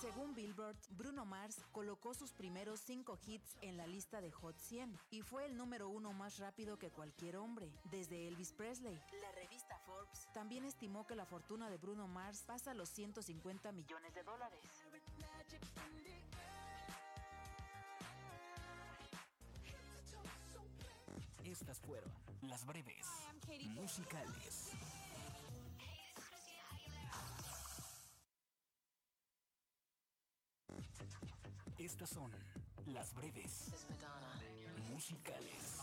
Según Billboard, Bruno Mars colocó sus primeros cinco hits en la lista de Hot 100 y fue el número uno más rápido que cualquier hombre, desde Elvis Presley. La revista Forbes también estimó que la fortuna de Bruno Mars pasa los 150 millones de dólares. Estas fueron las breves musicales. Estas son las breves musicales.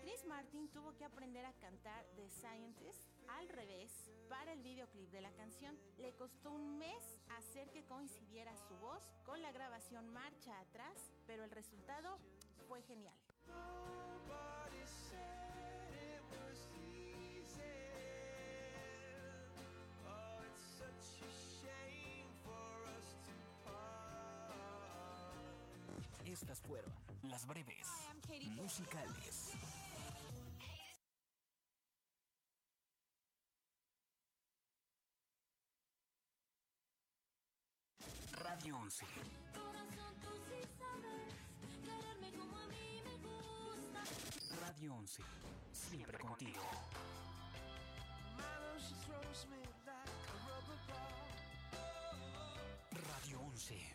Chris Martin tuvo que aprender a cantar The Scientist al revés para el videoclip de la canción. Le costó un mes hacer que coincidiera su voz con la grabación marcha atrás, pero el resultado fue genial. Estas fueron las breves musicales. 11. Radio 11. Siempre contigo. Radio 11.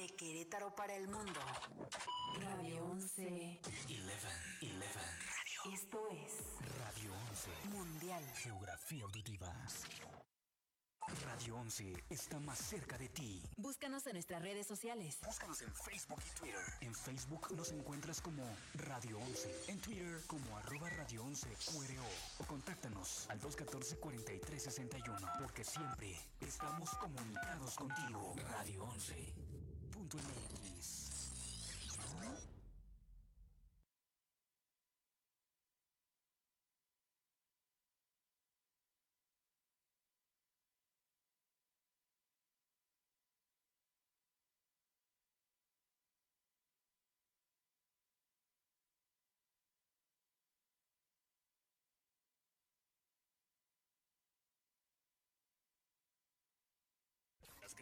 De Querétaro para el mundo. Radio 11. 11. 11. Esto es Radio 11. Mundial. Geografía auditiva. Radio 11 está más cerca de ti. Búscanos en nuestras redes sociales. Búscanos en Facebook y Twitter. En Facebook nos encuentras como Radio 11. En Twitter como arroba Radio 11 QRO. O contáctanos al 214-4361. Porque siempre estamos comunicados contigo. Radio 11. Punto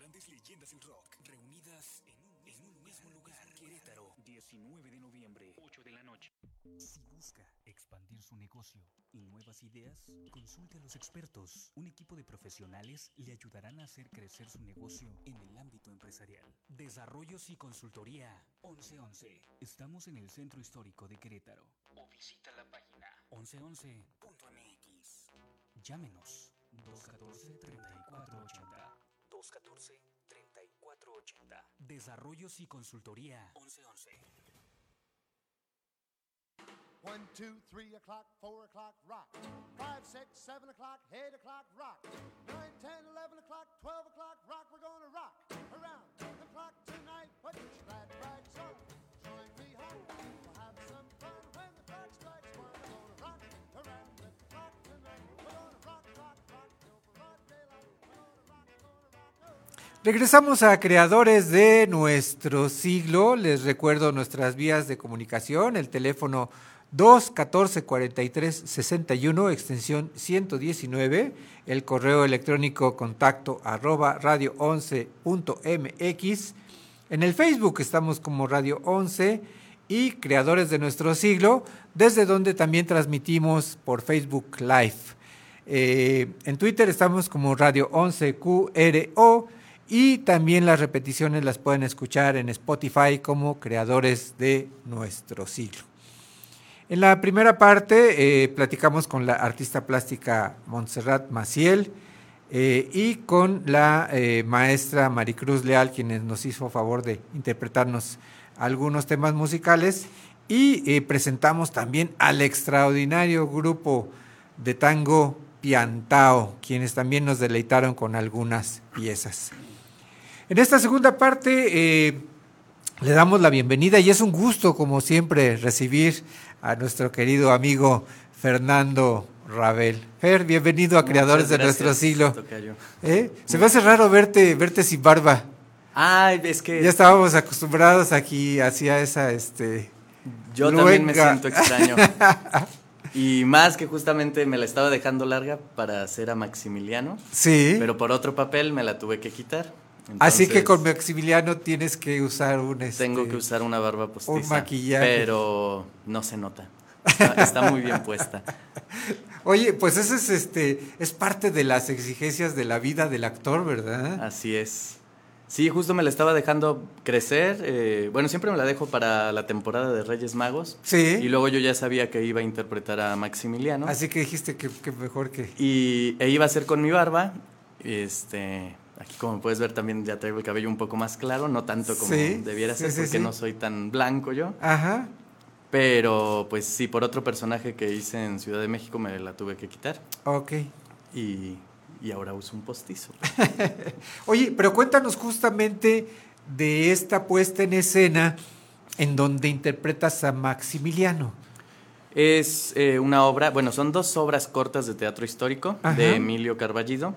grandes leyendas del rock reunidas en un En un mismo lugar, Querétaro, 19 de noviembre, 8 de la noche. Si busca expandir su negocio y nuevas ideas, consulte a los expertos. Un equipo de profesionales le ayudarán a hacer crecer su negocio en el ámbito empresarial. Desarrollos y consultoría 1111. Estamos en el centro histórico de Querétaro. O visita la página 1111.mx. Llámenos 214-3480. 214-3480. Desarrollos y consultoría 1111. One, two, three o'clock, four o'clock, rock. Five, six, seven o'clock, eight o'clock, rock. Nine, ten, eleven o'clock, twelve o'clock, rock. We're gonna rock around the clock tonight. Put your glad rags on. Regresamos a Creadores de nuestro siglo. Les recuerdo nuestras vías de comunicación, el teléfono 214-4361, extensión 119, el correo electrónico contacto arroba radio 11.mx. En el Facebook estamos como Radio 11 y Creadores de nuestro siglo, desde donde también transmitimos por Facebook Live. Eh, en Twitter estamos como Radio 11 QRO y también las repeticiones las pueden escuchar en Spotify como Creadores de nuestro siglo. En la primera parte eh, platicamos con la artista plástica Montserrat Maciel eh, y con la eh, maestra Maricruz Leal, quienes nos hizo favor de interpretarnos algunos temas musicales y eh, presentamos también al extraordinario grupo de tango Piantao, quienes también nos deleitaron con algunas piezas. En esta segunda parte eh, le damos la bienvenida y es un gusto, como siempre, recibir a nuestro querido amigo Fernando Rabel. Fer, bienvenido a Muchas Creadores de nuestro siglo. ¿Eh? Se me hace raro verte, verte sin barba. Ay, es que Ya estábamos acostumbrados aquí hacia esa, este... yo también me siento extraño. [laughs] Y más que justamente me la estaba dejando larga para hacer a Maximiliano. Sí. Pero por otro papel me la tuve que quitar. Así que con Maximiliano tienes que usar un... Este, Tengo que usar una barba postiza. maquillaje. Pero no se nota. Está, está muy bien puesta. [laughs] Oye, pues eso es, este, es parte de las exigencias de la vida del actor, ¿verdad? Así es. Sí, justo me la estaba dejando crecer. eh, bueno, siempre me la dejo para la temporada de Reyes Magos. Sí. Y luego yo ya sabía que iba a interpretar a Maximiliano. Así que dijiste que, que mejor que... Y e iba a ser con mi barba. Este, aquí como puedes ver también ya traigo el cabello un poco más claro, no tanto como Sí, debiera ser sí, porque sí. no soy tan blanco yo. Ajá. Pero pues sí, por otro personaje que hice en Ciudad de México me la tuve que quitar. Ok. Y, y ahora uso un postizo. [laughs] Oye, pero cuéntanos justamente de esta puesta en escena en donde interpretas a Maximiliano. Es eh, una obra, bueno, son dos obras cortas de teatro histórico Ajá. de Emilio Carballido,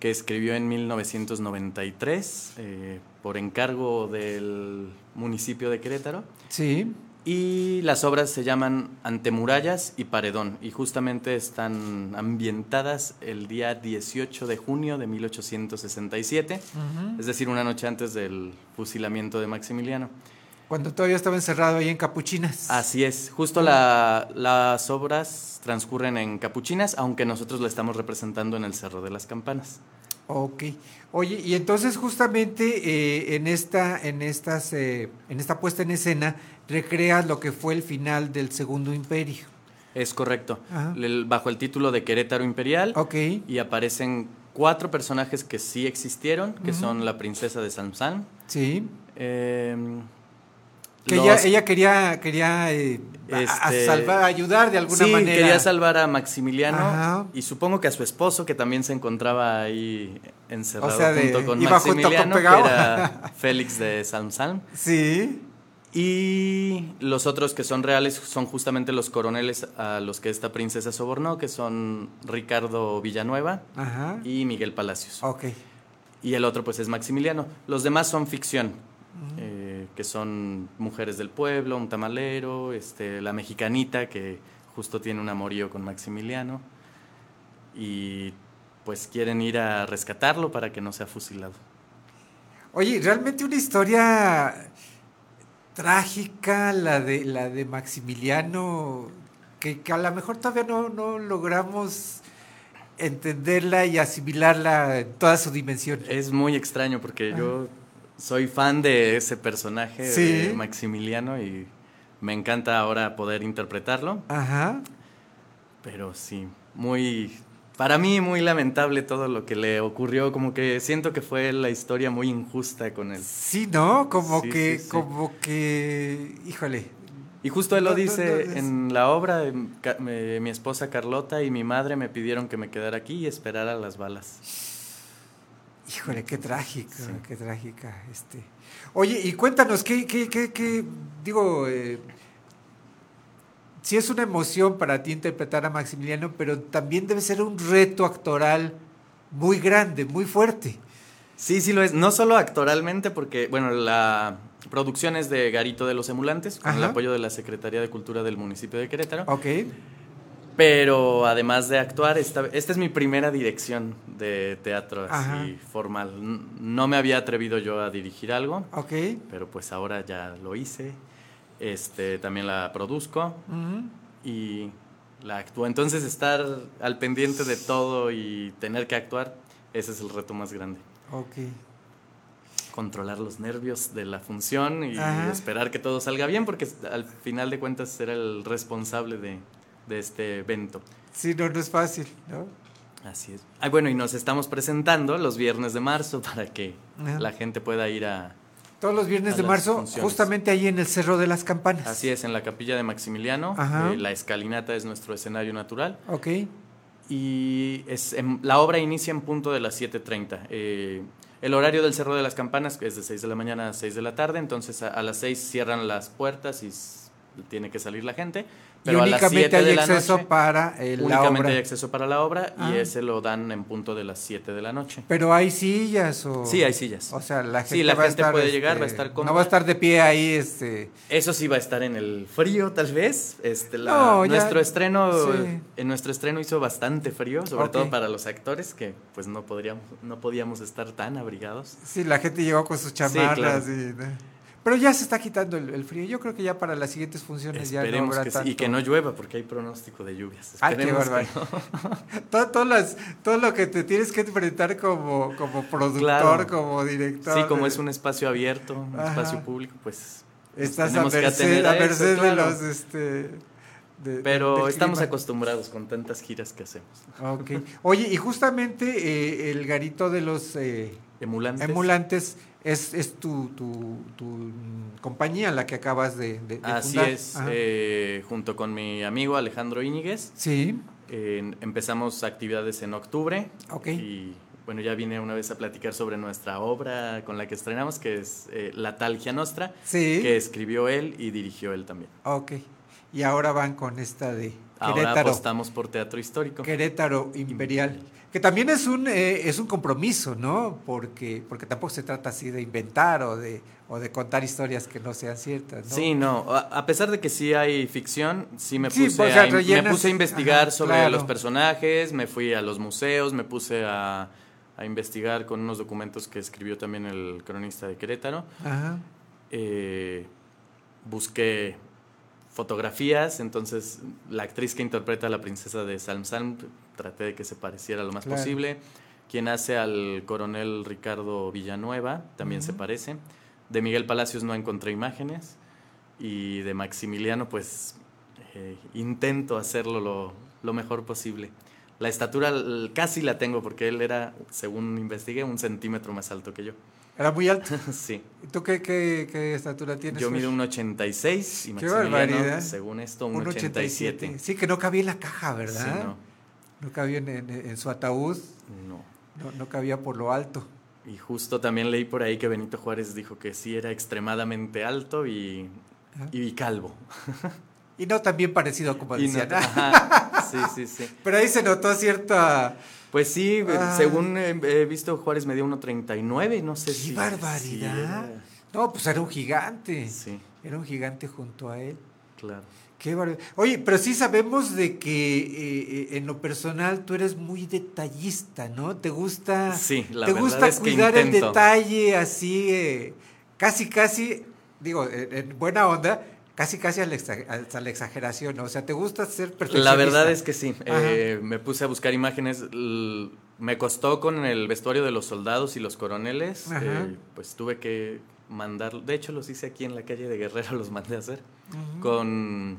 que escribió en 1993 eh, por encargo del municipio de Querétaro. Sí. Y las obras se llaman Antemurallas y Paredón, y justamente están ambientadas el día 18 de junio de 1867, Ujú. es decir, una noche antes del fusilamiento de Maximiliano. Cuando todavía estaba encerrado ahí en Capuchinas. Así es, justo la- las obras transcurren en Capuchinas, aunque nosotros la estamos representando en el Cerro de las Campanas. Ok. Oye, y entonces justamente eh, en esta, en estas, eh, en esta puesta en escena recreas lo que fue el final del Segundo Imperio. Es correcto. El- bajo el título de Querétaro Imperial. Ok. Y aparecen cuatro personajes que sí existieron, que son la princesa de Samsán. Sí. em, Que los- ella, ella quería, quería eh, a, Este, salvar, ayudar de alguna sí, manera. quería salvar a Maximiliano Ajá. y supongo que a su esposo, que también se encontraba ahí encerrado O sea, de- junto con iba junto con Maximiliano, que era [laughs] Félix de Salmsalm. Sí. Y los otros que son reales son justamente los coroneles a los que esta princesa sobornó, que son Ricardo Villanueva Ajá. y Miguel Palacios. Ok. Y el otro pues es Maximiliano. Los demás son ficción, eh, que son mujeres del pueblo, un tamalero, este, la mexicanita que justo tiene un amorío con Maximiliano y pues quieren ir a rescatarlo para que no sea fusilado. Oye, realmente una historia trágica, la de, la de Maximiliano, que, que a lo mejor todavía no, no logramos entenderla y asimilarla en toda su dimensión. Es muy extraño porque yo soy fan de ese personaje Sí. de Maximiliano y me encanta ahora poder interpretarlo. Ajá. Pero sí, muy para mí muy lamentable todo lo que le ocurrió, como que siento que fue la historia muy injusta con él. Sí, ¿no? Como Sí, que, sí, sí. como que, híjole. Y justo él lo No, dice no, en la obra, em, mi esposa Carlota y mi madre me pidieron que me quedara aquí y esperara las balas. Híjole, qué trágica, qué trágica. Este. Oye, y cuéntanos, ¿qué, qué, qué, qué- digo, eh, sí es una emoción para ti interpretar a Maximiliano, pero también debe ser un reto actoral muy grande, muy fuerte. Sí, sí lo es. No solo actoralmente, porque, bueno, la producción es de Garito de los Emulantes, con el apoyo de la Secretaría de Cultura del municipio de Querétaro. Ok. Pero además de actuar, esta, esta es mi primera dirección de teatro así formal. No me había atrevido yo a dirigir algo, Ok. pero pues ahora ya lo hice. Este, también la produzco y la actúo. Entonces estar al pendiente de todo y tener que actuar, ese es el reto más grande. Ok. Controlar los nervios de la función y Ajá. esperar que todo salga bien, porque al final de cuentas será el responsable de, de este evento. Sí, no, no es fácil, ¿no? Así es. Ah, bueno, y nos estamos presentando los viernes de marzo para que Ajá. la gente pueda ir a... Todos los viernes de marzo, funciones. justamente ahí en el Cerro de las Campanas. Así es, en la capilla de Maximiliano. Eh, la escalinata es nuestro escenario natural. Ok. Y es, en- la obra inicia en punto de las 7.30. Eh, el horario del Cerro de las Campanas es de 6 de la mañana a 6 de la tarde, entonces a, a las 6 cierran las puertas y tiene que salir la gente. Pero y a las únicamente 7 hay de la acceso noche, para eh, la únicamente obra. hay acceso para la obra Ah. y ese lo dan en punto de las 7 de la noche. Pero hay sillas o... Sí, hay sillas. O sea, la gente, Sí, la va a gente estar, puede llegar, va a este, estar No cómoda. va a estar de pie ahí, este... Eso sí va a estar en el frío, tal vez. Este, la- No, ya- nuestro estreno, sí. en nuestro estreno hizo bastante frío, sobre Ok. todo para los actores que pues no podríamos, no podíamos estar tan abrigados. Sí, la gente llegó con sus chamarras claro. y... Pero ya se está quitando el, el frío. Yo creo que ya para las siguientes funciones ya no Esperemos habrá que sí, tanto... y que no llueva porque hay pronóstico de lluvias. Ay, qué Esperemos que barbaridad. no. [laughs] todo, todo las- todo lo que te tienes que enfrentar como, como productor, Claro. como director. Sí, como de- es un espacio abierto, un Ajá. espacio público, pues nos Estás a merced, a eso, merced de claro. los... Este, de- Pero estamos clima. acostumbrados con tantas giras que hacemos. Ok. Oye, y justamente eh, el garito de los eh, Emulantes. emulantes es, es tu, tu, tu, compañía la que acabas de, de- de Así fundar. es, eh, junto con mi amigo Alejandro Íñiguez. Sí. Empezamos actividades en octubre. Ok. Y bueno, ya vine una vez a platicar sobre nuestra obra con la que estrenamos, que es eh, La Talgia Nostra, Sí. que escribió él y dirigió él también. Ok. Y ahora van con esta de Ahora Querétaro. apostamos por teatro histórico. Querétaro Imperial. Que también es un, eh, es un compromiso, ¿no? Porque, porque tampoco se trata así de inventar o de, o de contar historias que no sean ciertas, ¿no? Sí, no, a, pesar de que sí hay ficción, sí me puse, a, in- me rellenas- puse a investigar ajá, sobre claro. los personajes, me fui a los museos, me puse a, a investigar con unos documentos que escribió también el cronista de Querétaro. Ajá. Eh, busqué fotografías, entonces la actriz que interpreta a la princesa de Salm Salm, traté de que se pareciera lo más Claro. posible. Quien hace al coronel Ricardo Villanueva también se parece. De Miguel Palacios no encontré imágenes. Y de Maximiliano, pues eh, intento hacerlo lo, lo mejor posible. La estatura casi la tengo porque él era, según investigué, un centímetro más alto que yo. Era muy alto. [laughs] sí. ¿Y ¿Tú qué, qué, qué estatura tienes? Yo mido un 86 y Qué barbaridad. según esto, un, Un 87. Sí, que no cabía en la caja, ¿verdad? Sí, no. No cabía en, en- en su ataúd. No. No, no cabía por lo alto. Y justo también leí por ahí que Benito Juárez dijo que sí era extremadamente alto y, Ajá. y calvo. Y no tan bien parecido como no- decían. ajá, sí, sí, sí. [laughs] Pero ahí se notó cierta... Pues sí, Ah. según he, he visto, Juárez medía 1.39, no sé ¡Qué si... barbaridad! si era- No, pues era un gigante. Sí. Era un gigante junto a él. Claro. Qué barbaridad. Oye, pero sí sabemos de que eh, eh, en lo personal tú eres muy detallista, ¿no? Te gusta, Sí, la te verdad gusta es que cuidar el detalle así, eh, casi, casi, digo, en buena onda, casi, casi a la, exa- hasta la exageración, ¿no? O sea, te gusta ser perfeccionista. La verdad es que sí. Eh, me puse a buscar imágenes. me costó con el vestuario de los soldados y los coroneles. Eh, pues tuve que mandar. De hecho, los hice aquí en la calle de Guerrero, [laughs] los mandé a hacer. Con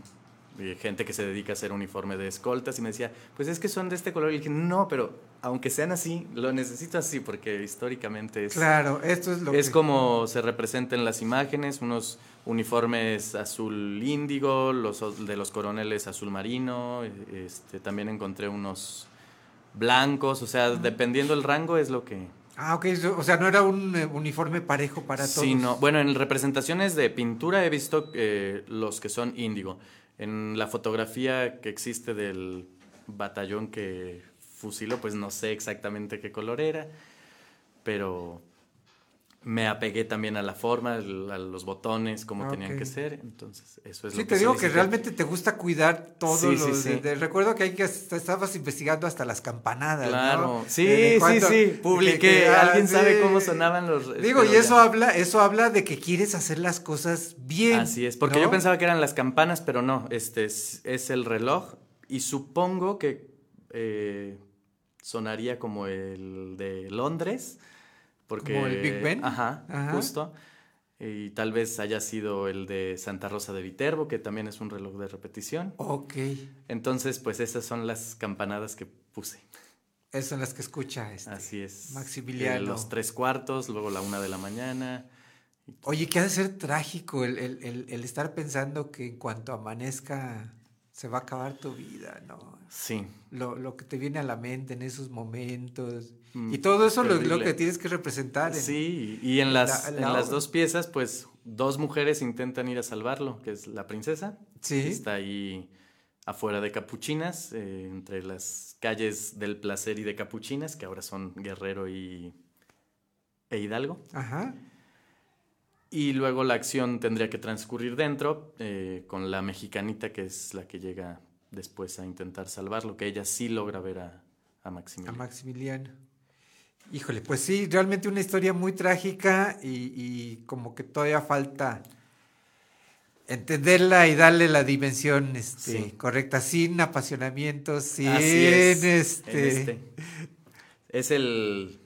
eh, gente que se dedica a hacer uniforme de escoltas. Y me decía, pues es que son de este color. Y dije, no, pero aunque sean así, lo necesito así porque históricamente es. Claro, esto es lo Es que- como se representa en las imágenes, unos uniformes azul índigo, los de los coroneles azul marino, este, también encontré unos blancos, o sea, dependiendo el rango es lo que... Ah, ok, o sea, no era un eh, uniforme parejo para todos. Sí, no. Bueno, en representaciones de pintura he visto eh, los que son índigo. En la fotografía que existe del batallón que fusiló, pues no sé exactamente qué color era, pero me apegué también a la forma, a los botones, como Ah, tenían que ser. Entonces, eso es Sí, lo te digo que realmente te gusta cuidar todo. Sí, sí, lo sí. de- de- recuerdo que ahí que estabas investigando hasta las campanadas. Claro, ¿no? sí, Eh, sí, sí, publiqué, que- que- ah, alguien sabe sí. cómo sonaban los... Digo, y eso ya. habla, eso habla de que quieres hacer las cosas bien. Así es, porque ¿no? yo pensaba que eran las campanas, pero no, este es, es el reloj y supongo que eh, sonaría como el de Londres, porque... ¿Como el Big Ben? Ajá, Ajá. justo. Y tal vez haya sido el de Santa Rosa de Viterbo, que también es un reloj de repetición. Ok. Entonces, pues esas son las campanadas que puse. Esas son las que escucha este. Así es. Maximiliano. Eh, los tres cuartos, luego la una de la mañana. Oye, que ha de ser trágico el, el- el- el estar pensando que en cuanto amanezca se va a acabar tu vida, ¿no? Sí. Lo, lo que te viene a la mente en esos momentos. Mm, y todo eso lo, lo que tienes que representar. en- Sí, y en las, la- en la las dos piezas, pues dos mujeres intentan ir a salvarlo, que es la princesa. Sí. que Está ahí afuera de Capuchinas, eh, entre las calles del Placer y de Capuchinas, que ahora son Guerrero y e Hidalgo. Ajá. Y luego la acción tendría que transcurrir dentro, eh, con la mexicanita, que es la que llega después a intentar salvarlo, que ella sí logra ver a, a A Maximiliano. Maximiliano. Híjole, pues sí, realmente una historia muy trágica y, y como que todavía falta entenderla y darle la dimensión este, Sí. correcta, sin apasionamientos, sin Así es, en este, este. Es el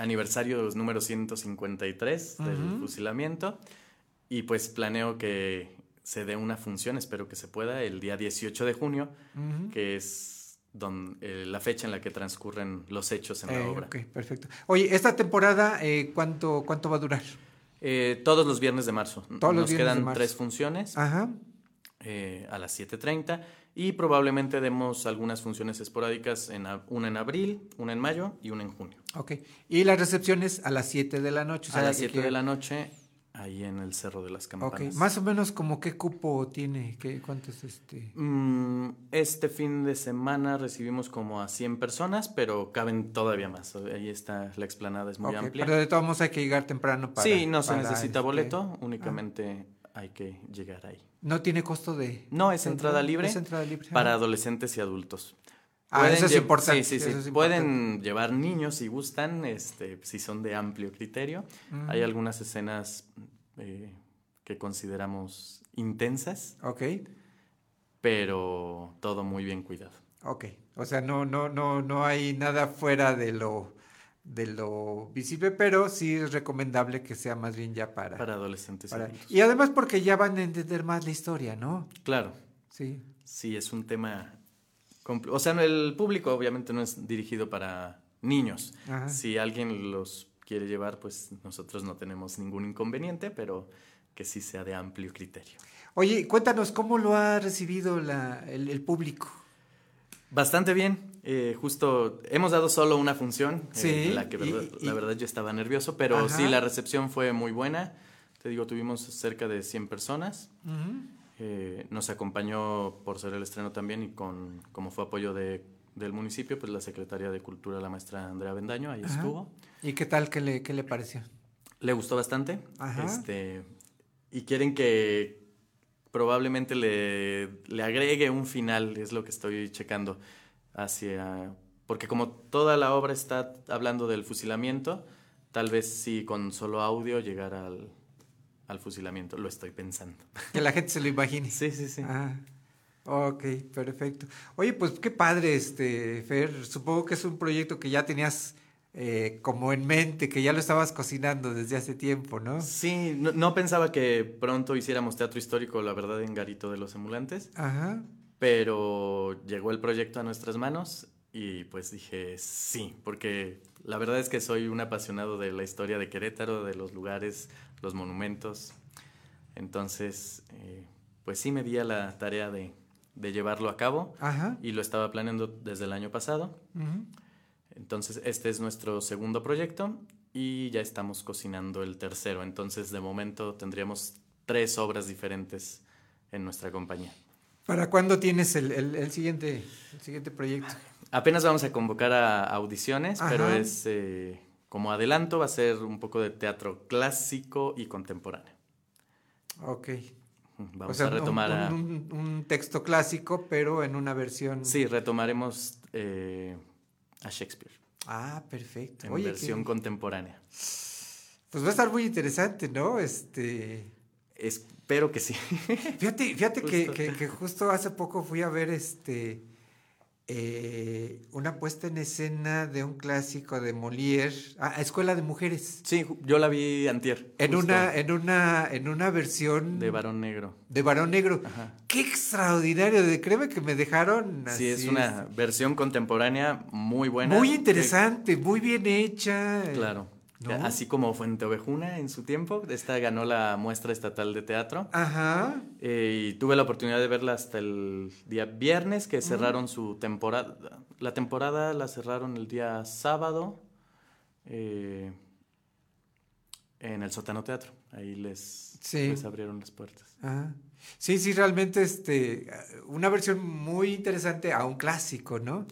aniversario número 153 del Ujú. fusilamiento y pues planeo que se dé una función, espero que se pueda, el día 18 de junio, que es don- eh, la fecha en la que transcurren los hechos en la Eh, obra. ok, perfecto. Oye, esta temporada, eh, ¿cuánto, ¿cuánto va a durar? Todos los viernes de marzo. Todos los Nos viernes de quedan marzo. tres funciones Ajá. a las 7.30 y probablemente demos algunas funciones esporádicas, en, una en abril, una en mayo y una en junio. Ok. Y las recepciones a las 7 de la noche. o sea, a las que 7 quiera- de la noche, ahí en el Cerro de las Campanas. Ok, más o menos como qué cupo tiene, qué, cuántos este... Mm, este fin de semana recibimos como a 100 personas, pero caben todavía más. Ahí está, la explanada es muy amplia. Pero de todos modos hay que llegar temprano para... sí, no se necesita este, boleto, únicamente hay que llegar ahí. No tiene costo de... No, es entrada libre, Es entrada libre. para adolescentes y adultos. Ah, eso es importante, Sí, sí, sí. Pueden llevar niños si gustan, este, si son de amplio criterio. Mm. Hay algunas escenas eh, que consideramos intensas, Ok, pero todo muy bien cuidado. ok. O sea, no, no, no, no hay nada fuera de lo, de lo visible, pero sí es recomendable que sea más bien ya para... Para adolescentes y para- adultos. Y además porque ya van a entender más la historia, ¿no? Claro. Sí. Sí, es un tema... O sea, el público obviamente no es dirigido para niños. Ajá. Si alguien los quiere llevar, pues nosotros no tenemos ningún inconveniente, pero que sí sea de amplio criterio. Oye, cuéntanos, ¿cómo lo ha recibido la, el, el público? Bastante bien. eh, justo hemos dado solo una función, eh, Sí, la que verdad- y- la verdad yo estaba nervioso, pero Ajá. sí, la recepción fue muy buena. Te digo, tuvimos cerca de 100 personas. Eh, nos acompañó por ser el estreno también y con como fue apoyo de, del municipio, pues la Secretaría de Cultura, la maestra Andrea Bendaño, ahí Ajá. estuvo. ¿Y qué tal? ¿Qué le, qué le pareció? Le gustó bastante. Ajá. Este, y quieren que probablemente le, le agregue un final, es lo que estoy checando hacia... Porque como toda la obra está hablando del fusilamiento, tal vez sí con solo audio llegar al, al fusilamiento, lo estoy pensando. [laughs] Que la gente se lo imagine. Sí, sí, sí. Ah, ok, perfecto. Oye, pues qué padre, este, Fer. Supongo que es un proyecto que ya tenías eh, como en mente, que ya lo estabas cocinando desde hace tiempo, ¿no? Sí, no, no pensaba que pronto hiciéramos teatro histórico, la verdad, en Garito de los Emulantes. Ajá. Pero llegó el proyecto a nuestras manos y pues dije sí, porque la verdad es que soy un apasionado de la historia de Querétaro, de los lugares, los monumentos. Entonces, eh, pues sí me di a la tarea de, de llevarlo a cabo Ajá. y lo estaba planeando desde el año pasado. Entonces, este es nuestro segundo proyecto y ya estamos cocinando el tercero. Entonces, de momento tendríamos tres obras diferentes en nuestra compañía. ¿Para cuándo tienes el, el- el siguiente, el siguiente proyecto? Apenas vamos a convocar a audiciones, pero es eh, como adelanto, va a ser un poco de teatro clásico y contemporáneo. Ok. Vamos O sea, a retomar un, a... un- un texto clásico, pero en una versión... Sí, retomaremos eh, a Shakespeare. Ah, perfecto. En Oye, qué- versión contemporánea. Pues va a estar muy interesante, ¿no? Este... Espero que sí. Fíjate, fíjate que- que justo hace poco fui a ver este eh, una puesta en escena de un clásico de Molière, ah, Escuela de Mujeres. Sí, yo la vi antier. En justo, una, en una, en una versión De varón negro. de varón negro. Qué extraordinario, de, créeme que me dejaron Sí, es así, una versión contemporánea muy buena. muy que- interesante, muy bien hecha. Claro. ¿No? Así como Fuente Ovejuna en su tiempo. Esta ganó la muestra estatal de teatro. Ajá. Eh, y tuve la oportunidad de verla hasta el día viernes, que cerraron su temporada. La temporada la cerraron el día sábado eh, en el Sótano Teatro. Ahí les, Sí. les abrieron las puertas. Ajá. Sí, sí, realmente este, una versión muy interesante a un clásico, ¿no?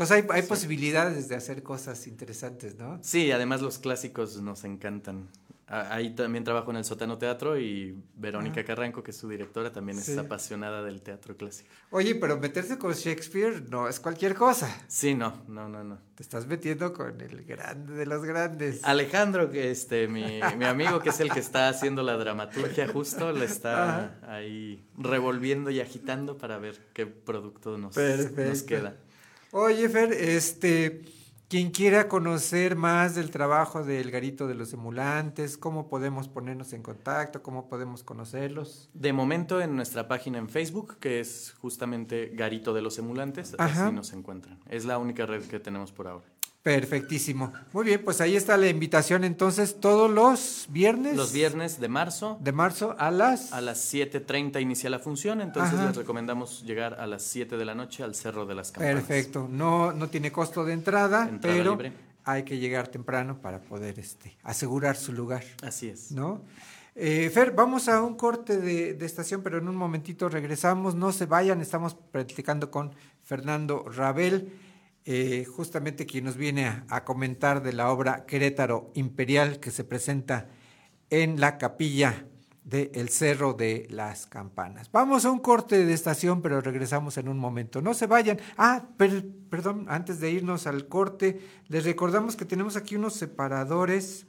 Entonces hay, hay posibilidades de hacer cosas interesantes, ¿no? Sí, además los clásicos nos encantan. Ahí también trabajo en el Sótano Teatro y Verónica Ah. Carranco, que es su directora, también Sí. es apasionada del teatro clásico. Oye, pero meterse con Shakespeare no es cualquier cosa. Sí, no, no, no, no. Te estás metiendo con el grande de los grandes. Alejandro, que este, mi, mi amigo, que es el que está haciendo la dramaturgia justo, le está ahí revolviendo y agitando para ver qué producto nos, nos Perfecto. queda. Oye, Fer, este, quien quiera conocer más del trabajo del Garito de los Emulantes, ¿cómo podemos ponernos en contacto? ¿Cómo podemos conocerlos? De momento en nuestra página en Facebook, que es justamente Garito de los Emulantes, Ajá. así nos encuentran. Es la única red que tenemos por ahora. Perfectísimo. Muy bien, pues ahí está la invitación entonces todos los viernes. Los viernes de marzo. De marzo a las... A las 7.30 inicia la función, entonces Ajá. les recomendamos llegar a las 7 de la noche al Cerro de las Campanas. Perfecto. No, no tiene costo de entrada, Entrada pero libre. hay que llegar temprano para poder este, asegurar su lugar. Así es. ¿No? Eh, Fer, vamos a un corte de, de estación, pero en un momentito regresamos. No se vayan, estamos platicando con Fernando Rabel, eh, justamente quien nos viene a, comentar de la obra Querétaro Imperial que se presenta en la capilla de El Cerro de las Campanas. Vamos a un corte de estación, pero regresamos en un momento. No se vayan. Ah, per- perdón, antes de irnos al corte, les recordamos que tenemos aquí unos separadores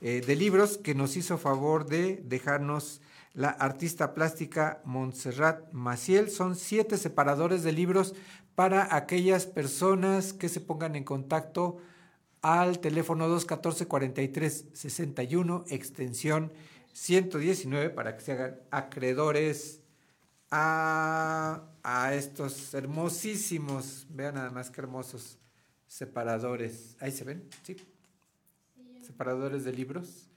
eh, de libros que nos hizo favor de dejarnos la artista plástica Montserrat Maciel. Son siete separadores de libros para aquellas personas que se pongan en contacto al teléfono 214-4361, extensión 119, para que se hagan acreedores a, a estos hermosísimos, vean nada más que hermosos separadores. Ahí se ven, sí. Separadores de libros.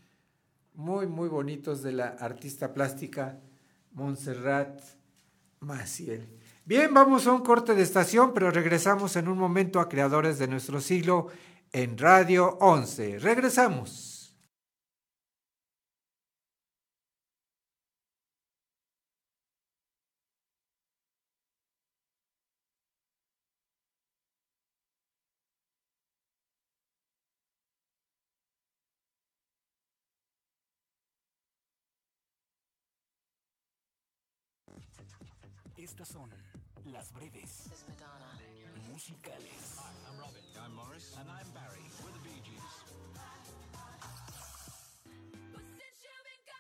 Muy, muy bonitos de la artista plástica Montserrat Maciel. Bien, vamos a un corte de estación, pero regresamos en un momento a Creadores de nuestro siglo en Radio 11. Regresamos. Estas son las breves musicales. I'm Robin. I'm Morris. And I'm Barry. We're the Bee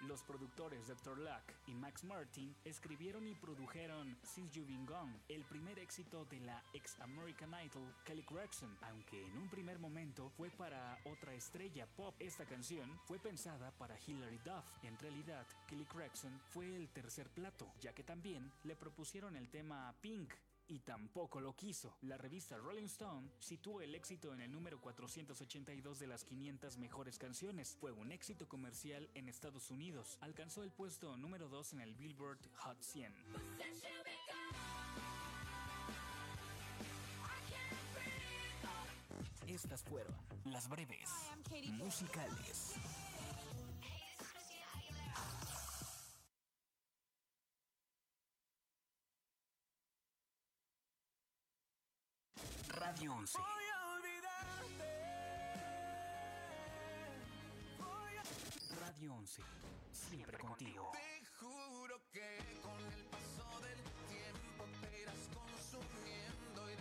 Los productores Dr. Luck y Max Martin escribieron y produjeron Since You've Been Gone, el primer éxito de la ex American Idol Kelly Clarkson, aunque en un primer momento fue para otra estrella pop. Esta canción fue pensada para Hilary Duff. En realidad, Kelly Clarkson fue el tercer plato, ya que también le propusieron el tema Pink y tampoco lo quiso. La revista Rolling Stone situó el éxito en el número 482 de las 500 mejores canciones. Fue un éxito comercial en Estados Unidos. Alcanzó el puesto número 2 en el Billboard Hot 100. Estas fueron las breves musicales. 11. Siempre contigo. Te juro que con el paso del tiempo te irás consumiendo y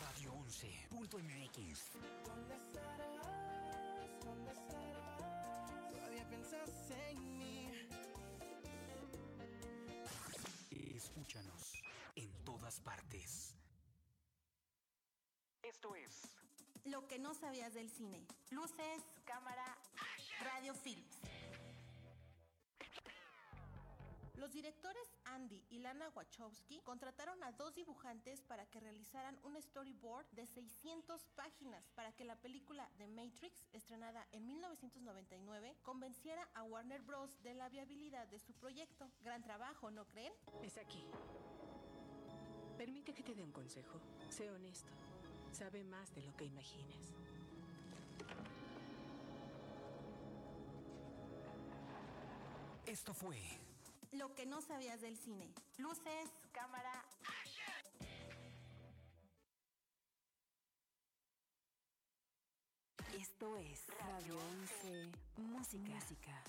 Radio 11.mx. ¿Dónde estarás? ¿Dónde estarás? Todavía piensas en mí. Escúchanos en todas partes. Esto es Lo que no sabías del cine. Luces, cámara, radio films. Los directores Andy y Lana Wachowski contrataron a dos dibujantes para que realizaran un storyboard de 600 páginas para que la película The Matrix, estrenada en 1999, convenciera a Warner Bros. de la viabilidad de su proyecto. Gran trabajo, ¿no creen? Es aquí. Permite que te dé un consejo. Sé honesto. Sabe más de lo que imagines. Esto fue Lo que no sabías del cine. Luces, cámara. Esto es Radio 11 Música.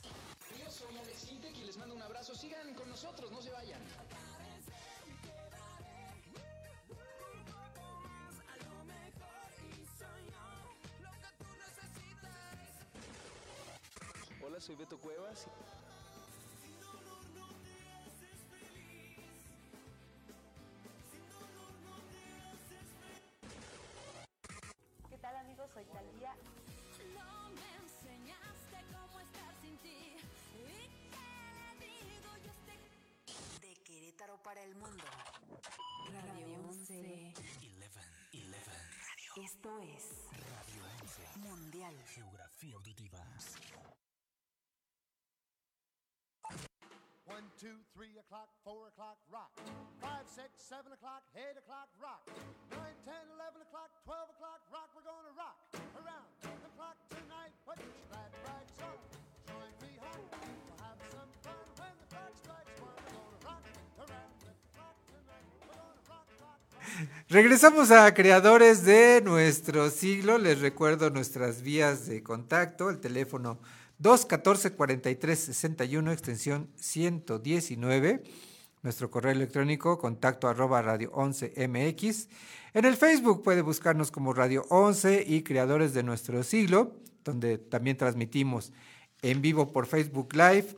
Yo soy Alex Intec y les mando un abrazo. Sigan con nosotros, no se vayan. Hola, soy Beto Cuevas. Esto es Radio 11. Mundial. Geografía auditiva. One, two, three o'clock, four o'clock, rock. Five, six, seven o'clock, eight o'clock, rock. Nine, ten, eleven o'clock, twelve o'clock, rock. We're gonna rock around the clock tonight. Put your Regresamos a creadores de nuestro siglo. Les recuerdo nuestras vías de contacto, el teléfono 214-4361, extensión 119. Nuestro correo electrónico, contacto arroba radio 11 mx. En el Facebook puede buscarnos como Radio 11 y Creadores de Nuestro Siglo, donde también transmitimos en vivo por Facebook Live.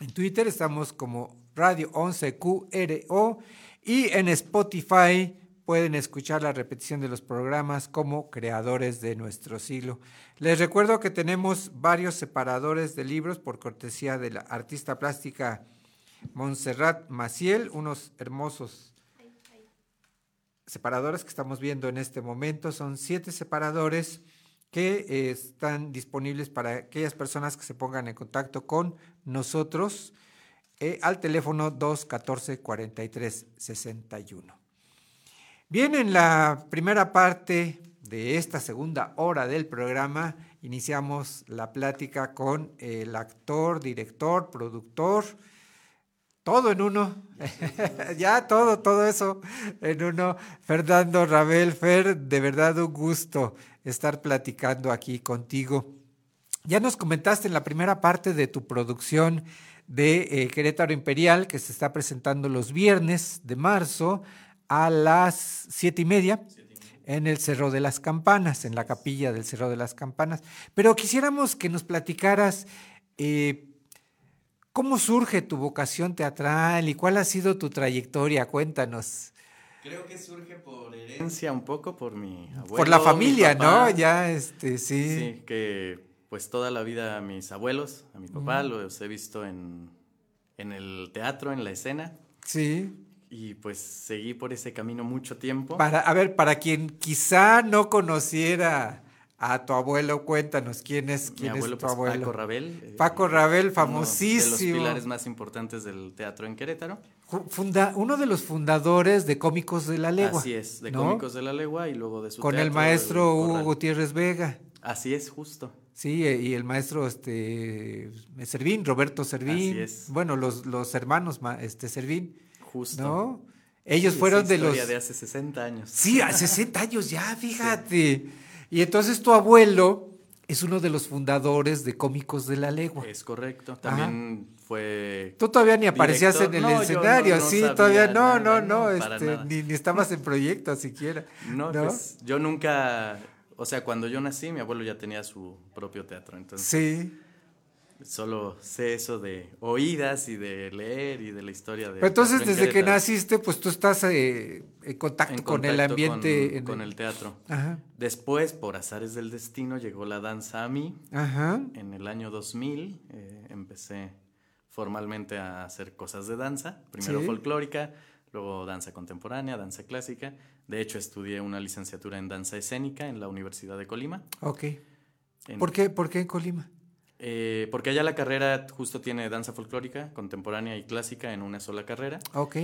En Twitter estamos como Radio 11 QRO y en Spotify pueden escuchar la repetición de los programas como creadores de nuestro siglo. Les recuerdo que tenemos varios separadores de libros por cortesía de la artista plástica Montserrat Maciel, unos hermosos separadores que estamos viendo en este momento. Son siete separadores que eh, están disponibles para aquellas personas que se pongan en contacto con nosotros eh, al teléfono 214 43 61. Bien, en la primera parte de esta segunda hora del programa iniciamos la plática con el actor, director, productor, todo en uno, [laughs] ya todo, todo eso en uno. Fernando Rabel, Fer, de verdad un gusto estar platicando aquí contigo. Ya nos comentaste en la primera parte de tu producción de eh, Querétaro Imperial, que se está presentando los viernes de marzo a las siete y media en el Cerro de las Campanas, en la capilla del Cerro de las Campanas. Pero quisiéramos que nos platicaras eh, cómo surge tu vocación teatral y cuál ha sido tu trayectoria. Cuéntanos. Creo que surge por herencia un poco, por mi abuelo. Por la mi familia. ¿no? Ya, este, sí. Sí, que pues toda la vida a mis abuelos, a mi papá, los he visto en, en el teatro, en la escena. Sí. Y pues seguí por ese camino mucho tiempo. Para, a ver, para quien quizá no conociera a tu abuelo, cuéntanos quién es, Mi quién abuelo, es tu pues, abuelo. Paco Rabel. eh, Paco Rabel, uno de famosísimo. los pilares más importantes del teatro en Querétaro. Funda, uno de los fundadores de Cómicos de la Legua. Así es, de ¿no? Cómicos de la Legua y luego de su Con el maestro Hugo. Gutiérrez Vega. Así es, justo. Sí, e- y el maestro este Servín, Roberto Servín. Así es. Bueno, los, los hermanos ma- este Servín. Justo. ¿No? Ellos Sí, fueron de los. de hace 60 años. Sí, a 60 años ya, [laughs] fíjate. Y entonces tu abuelo es uno de los fundadores de Cómicos de la Legua. Es correcto. También fue. Tú todavía ni aparecías director. en el No, escenario, no- no sí, todavía no, nada, no, no, este, ni, ni estabas en proyecto siquiera. [laughs] No, pues yo nunca. O sea, cuando yo nací, mi abuelo ya tenía su propio teatro. Entonces, Sí. Solo sé eso de oídas y de leer y de la historia de. Pero entonces, desde que naciste, pues tú estás eh, en contacto En con el ambiente. con, en con el teatro. Ajá. Después, por azares del destino, llegó la danza a mí. Ajá. En el año 2000 eh, empecé formalmente a hacer cosas de danza. Primero Sí. folclórica, luego danza contemporánea, danza clásica. De hecho, estudié una licenciatura en danza escénica en la Universidad de Colima. Ok. En- ¿Por qué, ¿Por qué en Colima? Eh, porque allá la carrera justo tiene danza folclórica, contemporánea y clásica en una sola carrera. Ok.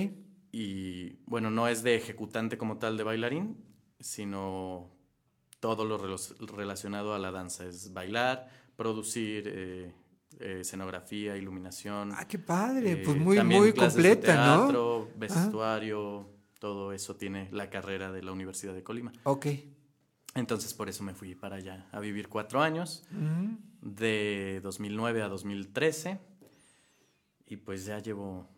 Y bueno, no es de ejecutante como tal de bailarín, sino todo lo relacionado a la danza. Es bailar, producir eh, eh, escenografía, iluminación. Ah, qué padre. eh, pues muy, también muy de completa, ¿no? teatro, Ajá. vestuario, todo eso tiene la carrera de la Universidad de Colima. Ok. Entonces por eso me fui para allá a vivir cuatro años, Ujú. de 2009 a 2013. Y pues ya llevo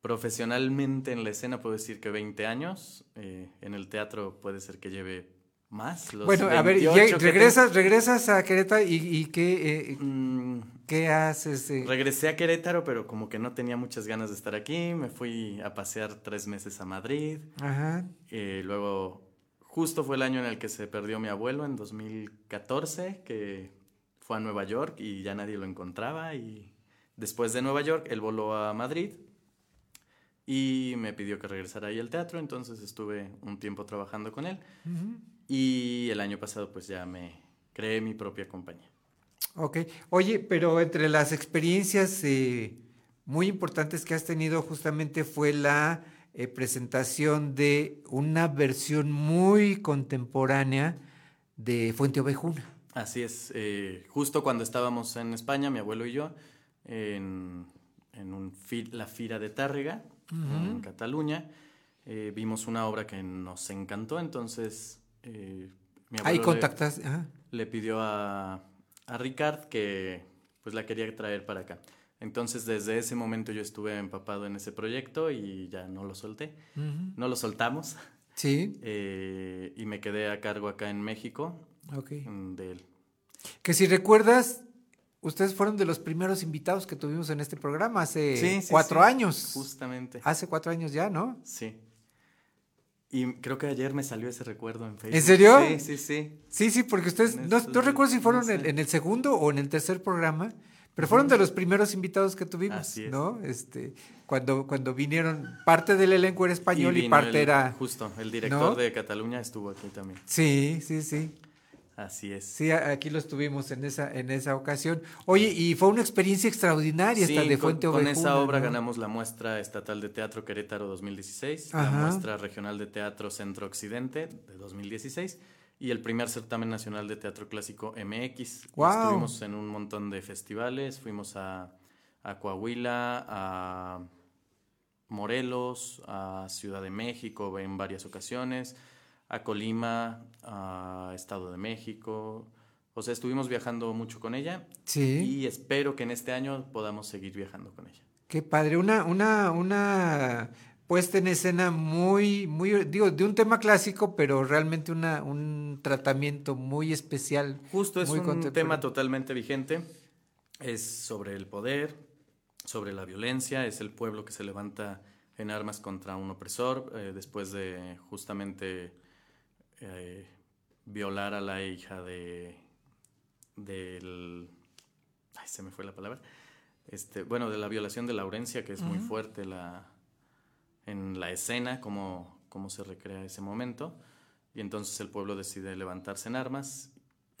profesionalmente en la escena, puedo decir que 20 años. eh, en el teatro puede ser que lleve más. los Bueno, a ver, 28 ya- regresas, regresas a Querétaro y, y qué, eh, Mm. qué haces. eh? Regresé a Querétaro, pero como que no tenía muchas ganas de estar aquí. Me fui a pasear tres meses a Madrid. Ajá. Eh, luego, justo fue el año en el que se perdió mi abuelo, en 2014, que fue a Nueva York y ya nadie lo encontraba. Y después de Nueva York, él voló a Madrid y me pidió que regresara ahí al teatro. Entonces estuve un tiempo trabajando con él. Ujú. Y el año pasado, pues ya me creé mi propia compañía. Ok. Oye, pero entre las experiencias eh, muy importantes que has tenido justamente fue la eh, presentación de una versión muy contemporánea de Fuente Ovejuna. Así es, eh, justo cuando estábamos en España, mi abuelo y yo, en, en un fi- la Fira de Tárrega, en. Cataluña, vimos una obra que nos encantó, entonces eh, mi Ahí le- contactas. ajá. le pidió a, a Ricard que pues la quería traer para acá. Entonces desde ese momento yo estuve empapado en ese proyecto y ya no lo solté. No lo soltamos. Sí. Eh, y me quedé a cargo acá en México Ok. mm, de él. Que si recuerdas, ustedes fueron de los primeros invitados que tuvimos en este programa hace Sí, sí, cuatro sí, años. Justamente. Hace cuatro años ya, ¿no? Sí. Y creo que ayer me salió ese recuerdo en Facebook. ¿En serio? Sí, sí, sí. Sí, sí, porque ustedes, no, estos no recuerdo si fueron no en, sé. en el segundo o en el tercer programa, pero fueron de los primeros invitados que tuvimos, Así es. ¿no? Este, cuando, cuando vinieron, parte del elenco era español y, parte el- era... Justo, el director ¿no? de Cataluña estuvo aquí también. Sí, sí, sí. Así es. Sí, aquí los tuvimos en esa, en esa ocasión. Oye, y fue una experiencia extraordinaria esta Sí, de con, Fuente con Ovejuna, esa obra ¿no? ganamos la muestra estatal de teatro Querétaro 2016, Ajá. la muestra regional de teatro Centro Occidente de 2016 y el primer certamen nacional de teatro clásico MX. ¡Guau! Estuvimos en un montón de festivales, fuimos a, a Coahuila, a Morelos, a Ciudad de México en varias ocasiones, a Colima, a Estado de México. O sea, estuvimos viajando mucho con ella. Sí. Y espero que en este año podamos seguir viajando con ella. Qué padre, una, una, una puesta en escena muy, muy, digo, de un tema clásico, pero realmente una, un tratamiento muy especial. Justo es un tema totalmente vigente. Es sobre el poder, sobre la violencia, es el pueblo que se levanta en armas contra un opresor eh, después de justamente eh, violar a la hija de del ay se me fue la palabra este bueno de la violación de Laurencia que es muy fuerte la en la escena cómo cómo se recrea ese momento y entonces el pueblo decide levantarse en armas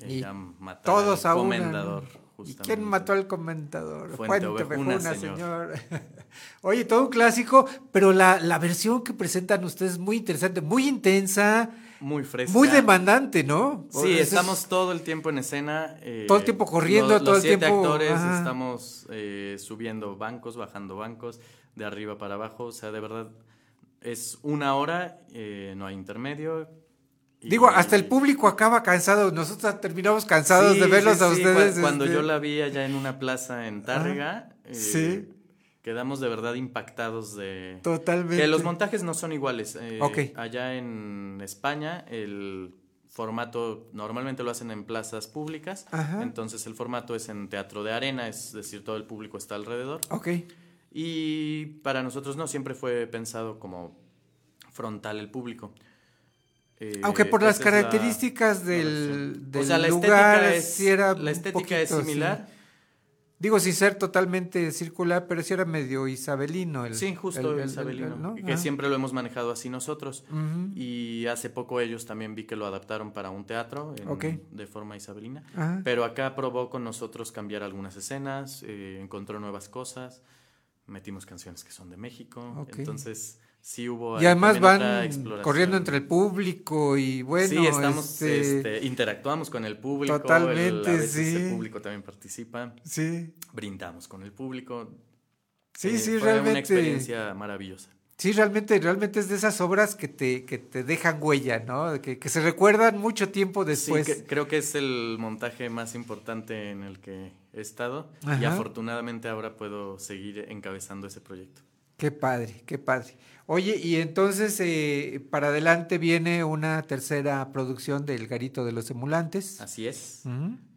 Y ella matar todos al a una, comendador ¿no? ¿Y quién mató al comendador? Fuente Ovejuna, Ovejuna, señor. [laughs] Oye, todo un clásico, pero la, la versión que presentan ustedes es muy interesante, muy intensa, muy fresca muy demandante, ¿no? Sí, Eso es- estamos todo el tiempo en escena. eh, Todo el tiempo corriendo, los- todo los el siete tiempo, actores ajá. estamos eh, subiendo bancos, bajando bancos, de arriba para abajo. O sea, de verdad, es una hora, eh, no hay intermedio. y- Digo, hasta el público acaba cansado, nosotros terminamos cansados Sí, de verlos sí, a ustedes. cua- Cuando este, yo la vi allá en una plaza en Tárrega, eh, sí. Quedamos de verdad impactados de... Totalmente. Que los montajes no son iguales. eh. Allá en España el formato normalmente lo hacen en plazas públicas, Ajá. entonces el formato es en teatro de arena, es decir, todo el público está alrededor. Ok. Y para nosotros no, siempre fue pensado como frontal el público. Eh, Aunque por las características la del, versión. del O sea, la lugar, estética es, era la estética es poquito, sí. Digo, sin ser totalmente circular, pero sí era medio isabelino. El, Sí, justo el- el- isabelino, el- ¿no? que Ah. siempre lo hemos manejado así nosotros. Y hace poco ellos también vi que lo adaptaron para un teatro en- de forma isabelina. Pero acá probó con nosotros cambiar algunas escenas, eh, encontró nuevas cosas, metimos canciones que son de México. Ok. Entonces sí hubo... Y además van corriendo entre el público y bueno, sí, estamos, este, este, interactuamos con el público. el- Totalmente, a veces sí. el público también participa. Sí. Brindamos con el público. Sí, Eh, sí, fue realmente. una experiencia maravillosa. Sí, realmente, realmente es de esas obras que te, que te dejan huella, ¿no? Que, que se recuerdan mucho tiempo después. Sí, que- creo que es el montaje más importante en el que he estado y afortunadamente ahora puedo seguir encabezando ese proyecto. Qué padre, qué padre. Oye, y entonces eh, para adelante viene una tercera producción del Garito de los Emulantes. Así es,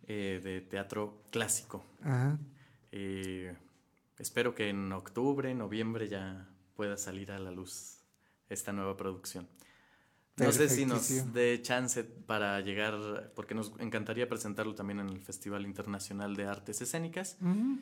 eh, de teatro clásico. Ajá. Eh, espero que en octubre, noviembre ya pueda salir a la luz esta nueva producción. No sé si nos dé chance para llegar, porque nos encantaría presentarlo también en el Festival Internacional de Artes Escénicas. Ujú.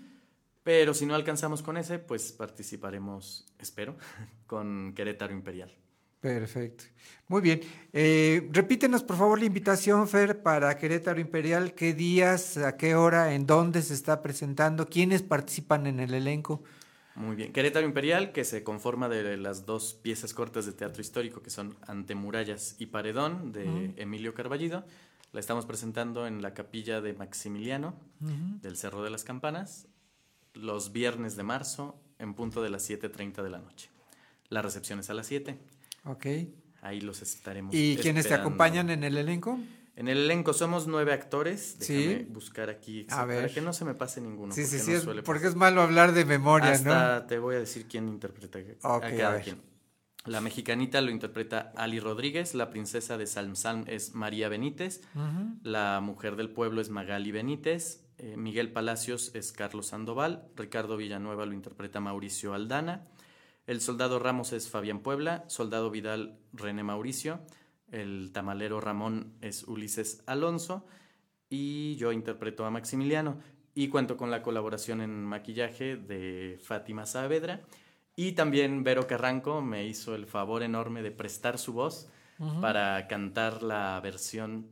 Pero si no alcanzamos con ese, pues participaremos, espero, [laughs] con Querétaro Imperial. Perfecto. Muy bien. Eh, repítenos, por favor, la invitación, Fer, para Querétaro Imperial. ¿Qué días, a qué hora, en dónde se está presentando? ¿Quiénes participan en el elenco? Muy bien. Querétaro Imperial, que se conforma de las dos piezas cortas de teatro histórico, que son Ante Murallas y Paredón, de. Emilio Carballido. La estamos presentando en la capilla de Maximiliano, del Cerro de las Campanas, los viernes de marzo, en punto de las 7.30 de la noche. La recepción es a las 7. Ok. Ahí los estaremos. ¿Y quiénes te acompañan en el elenco? En el elenco somos nueve actores. Sí. Déjame buscar aquí. A para ver. que no se me pase ninguno. sí, sí, porque sí, no es- suele porque pasar. es malo hablar de memoria, Hasta ¿no? te voy a decir quién interpreta a Ok, a cada ver. quien. La mexicanita lo interpreta Ali Rodríguez, la princesa de Salm Salm es María Benítez, la mujer del pueblo es Magali Benítez, eh, Miguel Palacios es Carlos Sandoval, Ricardo Villanueva lo interpreta Mauricio Aldana, el soldado Ramos es Fabián Puebla, soldado Vidal René Mauricio, el tamalero Ramón es Ulises Alonso y yo interpreto a Maximiliano. Y cuento con la colaboración en maquillaje de Fátima Saavedra. Y también Vero Carranco me hizo el favor enorme de prestar su voz para cantar la versión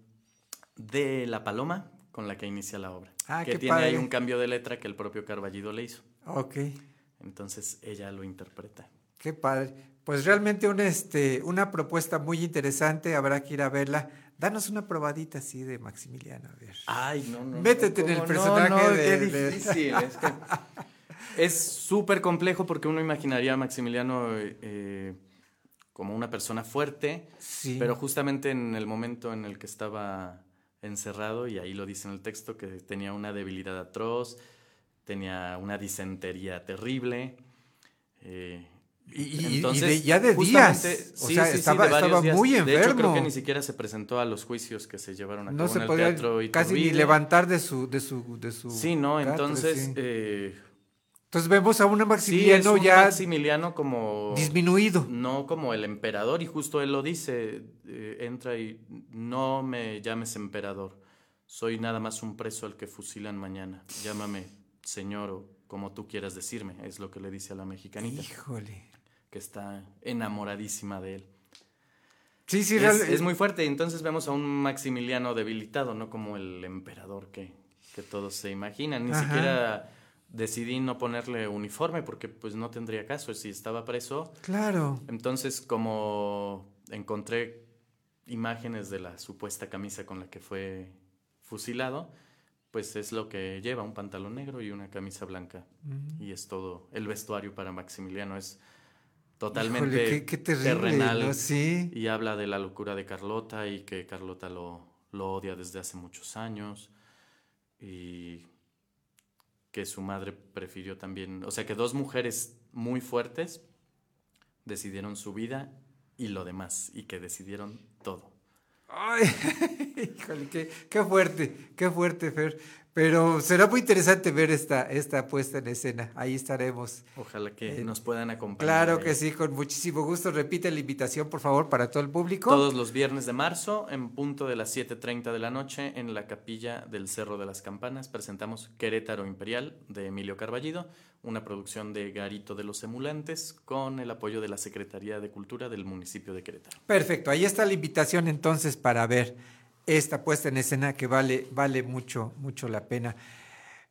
de La Paloma con la que inicia la obra. Ah, que qué tiene ahí un cambio de letra que el propio Carballido le hizo. Ok. Entonces ella lo interpreta. Qué padre. Pues realmente una, este, una propuesta muy interesante, habrá que ir a verla. Danos una probadita así de Maximiliano, a ver. Ay, no, no. Métete en ¿cómo el personaje No, de- qué de- difícil. es que [laughs] es súper complejo porque uno imaginaría a Maximiliano eh, como una persona fuerte, Sí. pero justamente en el momento en el que estaba encerrado y ahí lo dice en el texto que tenía una debilidad atroz, tenía una disentería terrible. eh, Y- de- ya de días, o sea, estaba- de estaba días. muy De hecho, creo enfermo. que ni siquiera se presentó a los juicios que se llevaron a cabo No se en el podía teatro casi ni Iturbide. levantar de su, de su, de su Sí, no, entonces... eh, Entonces vemos a un Sí, es Maximiliano un ya Maximiliano como... disminuido. No como el emperador, y justo él lo dice, eh, entra y no me llames emperador, soy nada más un preso al que fusilan mañana, llámame señor o como tú quieras decirme, es lo que le dice a la mexicanita. Híjole. Que está enamoradísima de él. Sí, sí, es, es muy fuerte, entonces vemos a un Maximiliano debilitado, no como el emperador que, que todos se imaginan, ni Ajá. siquiera decidí no ponerle uniforme porque pues no tendría caso si estaba preso. Claro. Entonces, como encontré imágenes de la supuesta camisa con la que fue fusilado, pues es lo que lleva, un pantalón negro y una camisa blanca. Mm. Y es todo, el vestuario para Maximiliano es totalmente Híjole, qué- qué terrible, terrenal. ¿no? Sí. Y habla de la locura de Carlota y que Carlota lo, lo odia desde hace muchos años. Y que su madre prefirió también, o sea que dos mujeres muy fuertes decidieron su vida y lo demás, y que decidieron todo. Ay, [laughs] híjole, qué, qué fuerte, qué fuerte, Fer. Pero será muy interesante ver esta, esta puesta en escena. Ahí estaremos. Ojalá que Eh, nos puedan acompañar. Claro que sí, con muchísimo gusto. Repite la invitación, por favor, para todo el público. Todos los viernes de marzo, en punto de las 7.30 de la noche, en la capilla del Cerro de las Campanas, presentamos Querétaro Imperial de Emilio Carballido, una producción de Garito de los Emulantes, con el apoyo de la Secretaría de Cultura del municipio de Querétaro. Perfecto, ahí está la invitación entonces para ver esta puesta en escena que vale, vale mucho, mucho la pena.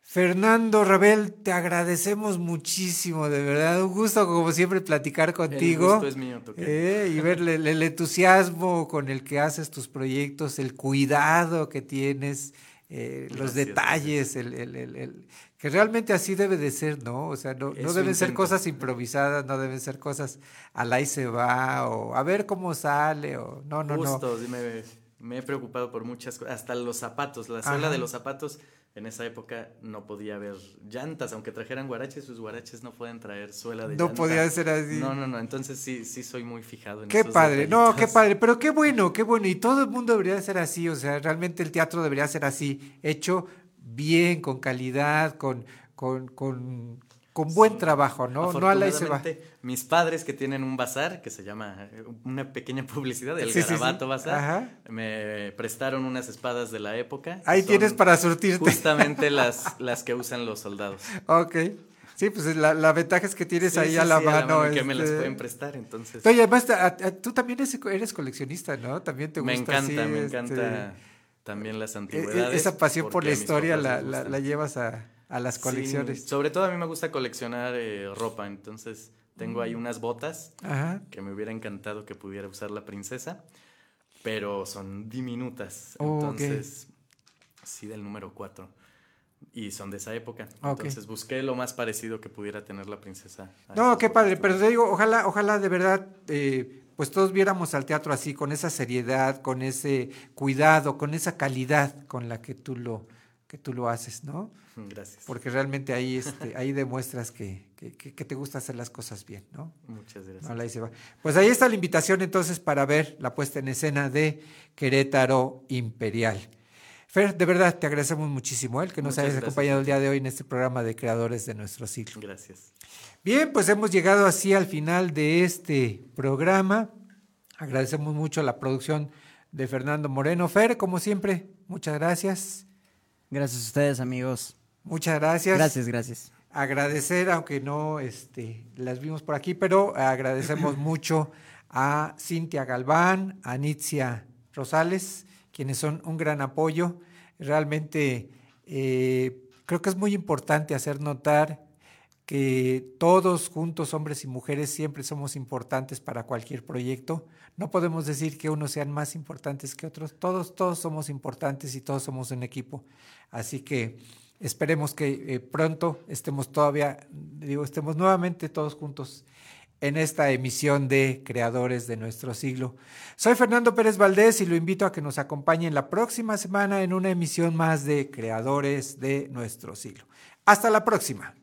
Fernando Rabel, te agradecemos muchísimo, de verdad, un gusto como siempre platicar contigo. gusto es mío. Eh, y ver el, el entusiasmo con el que haces tus proyectos, el cuidado que tienes, eh, los Gracias, detalles, el, el- que realmente así debe de ser, ¿no? O sea, no, no deben ser cosas improvisadas, no deben ser cosas al ahí se va, o a ver cómo sale, o no, no, no. Justo, sí me, me he preocupado por muchas cosas, hasta los zapatos, la suela Ajá. de los zapatos. En esa época no podía haber llantas, aunque trajeran guaraches, sus guaraches no pueden traer suela de No llanta. podía ser así. No, no, no, entonces sí, sí soy muy fijado en Qué esos padre, no, qué padre, pero qué bueno, qué bueno. Y todo el mundo debería ser así, o sea, realmente el teatro debería ser así, hecho bien, con calidad, con, con, con, con buen trabajo, ¿no? No se va. Afortunadamente, mis padres que tienen un bazar que se llama eh, una pequeña publicidad, el Sí. Garabato Bazar, Ajá. me prestaron unas espadas de la época. Ahí tienes para surtirte. Justamente [laughs] las, las que usan los soldados. Ok. Sí, pues la, la ventaja es que tienes ahí a la mano. y que me las este, pueden prestar, entonces. Oye, además, a- a- tú también eres, eres coleccionista, ¿no? También te gusta me encanta, así, me este, encanta también las e- e- antigüedades. Esa pasión por la a historia la, la, la llevas a, a las Sí, colecciones. sobre todo a mí me gusta coleccionar eh, ropa, entonces tengo ahí Mm. unas botas Ajá. que me hubiera encantado que pudiera usar la princesa, pero son diminutas, Oh, entonces sí del número 4 y son de esa época, Ok. entonces busqué lo más parecido que pudiera tener la princesa. No, qué padre, pero te digo, ojalá, ojalá de verdad, eh, pues todos viéramos al teatro así, con esa seriedad, con ese cuidado, con esa calidad con la que tú lo, que tú lo haces, ¿no? Gracias. Porque realmente ahí, este, ahí demuestras que, que- que- te gusta hacer las cosas bien, ¿no? Muchas gracias. Ahí se va. Pues ahí está la invitación entonces para ver la puesta en escena de Querétaro Imperial. Fer, de verdad te agradecemos muchísimo el que nos Muchas hayas gracias. acompañado el día de hoy en este programa de creadores de nuestro siglo. Gracias. Bien, pues hemos llegado así al final de este programa. Agradecemos mucho la producción de Fernando Moreno. Fer, como siempre, muchas gracias. Gracias a ustedes, amigos. Muchas gracias. Gracias, gracias. Agradecer, aunque no este, las vimos por aquí, pero agradecemos [clears throat] mucho a Cintia Galván, a Nitzia Rosales, quienes son un gran apoyo. Realmente eh, creo que es muy importante hacer notar que todos juntos, hombres y mujeres, siempre somos importantes para cualquier proyecto. No podemos decir que unos sean más importantes que otros. Todos, todos somos importantes y todos somos un equipo. Así que esperemos que eh, pronto estemos todavía, digo, estemos nuevamente todos juntos en esta emisión de Creadores de nuestro siglo. Soy Fernando Pérez Valdés y lo invito a que nos acompañen la próxima semana en una emisión más de Creadores de nuestro siglo. Hasta la próxima.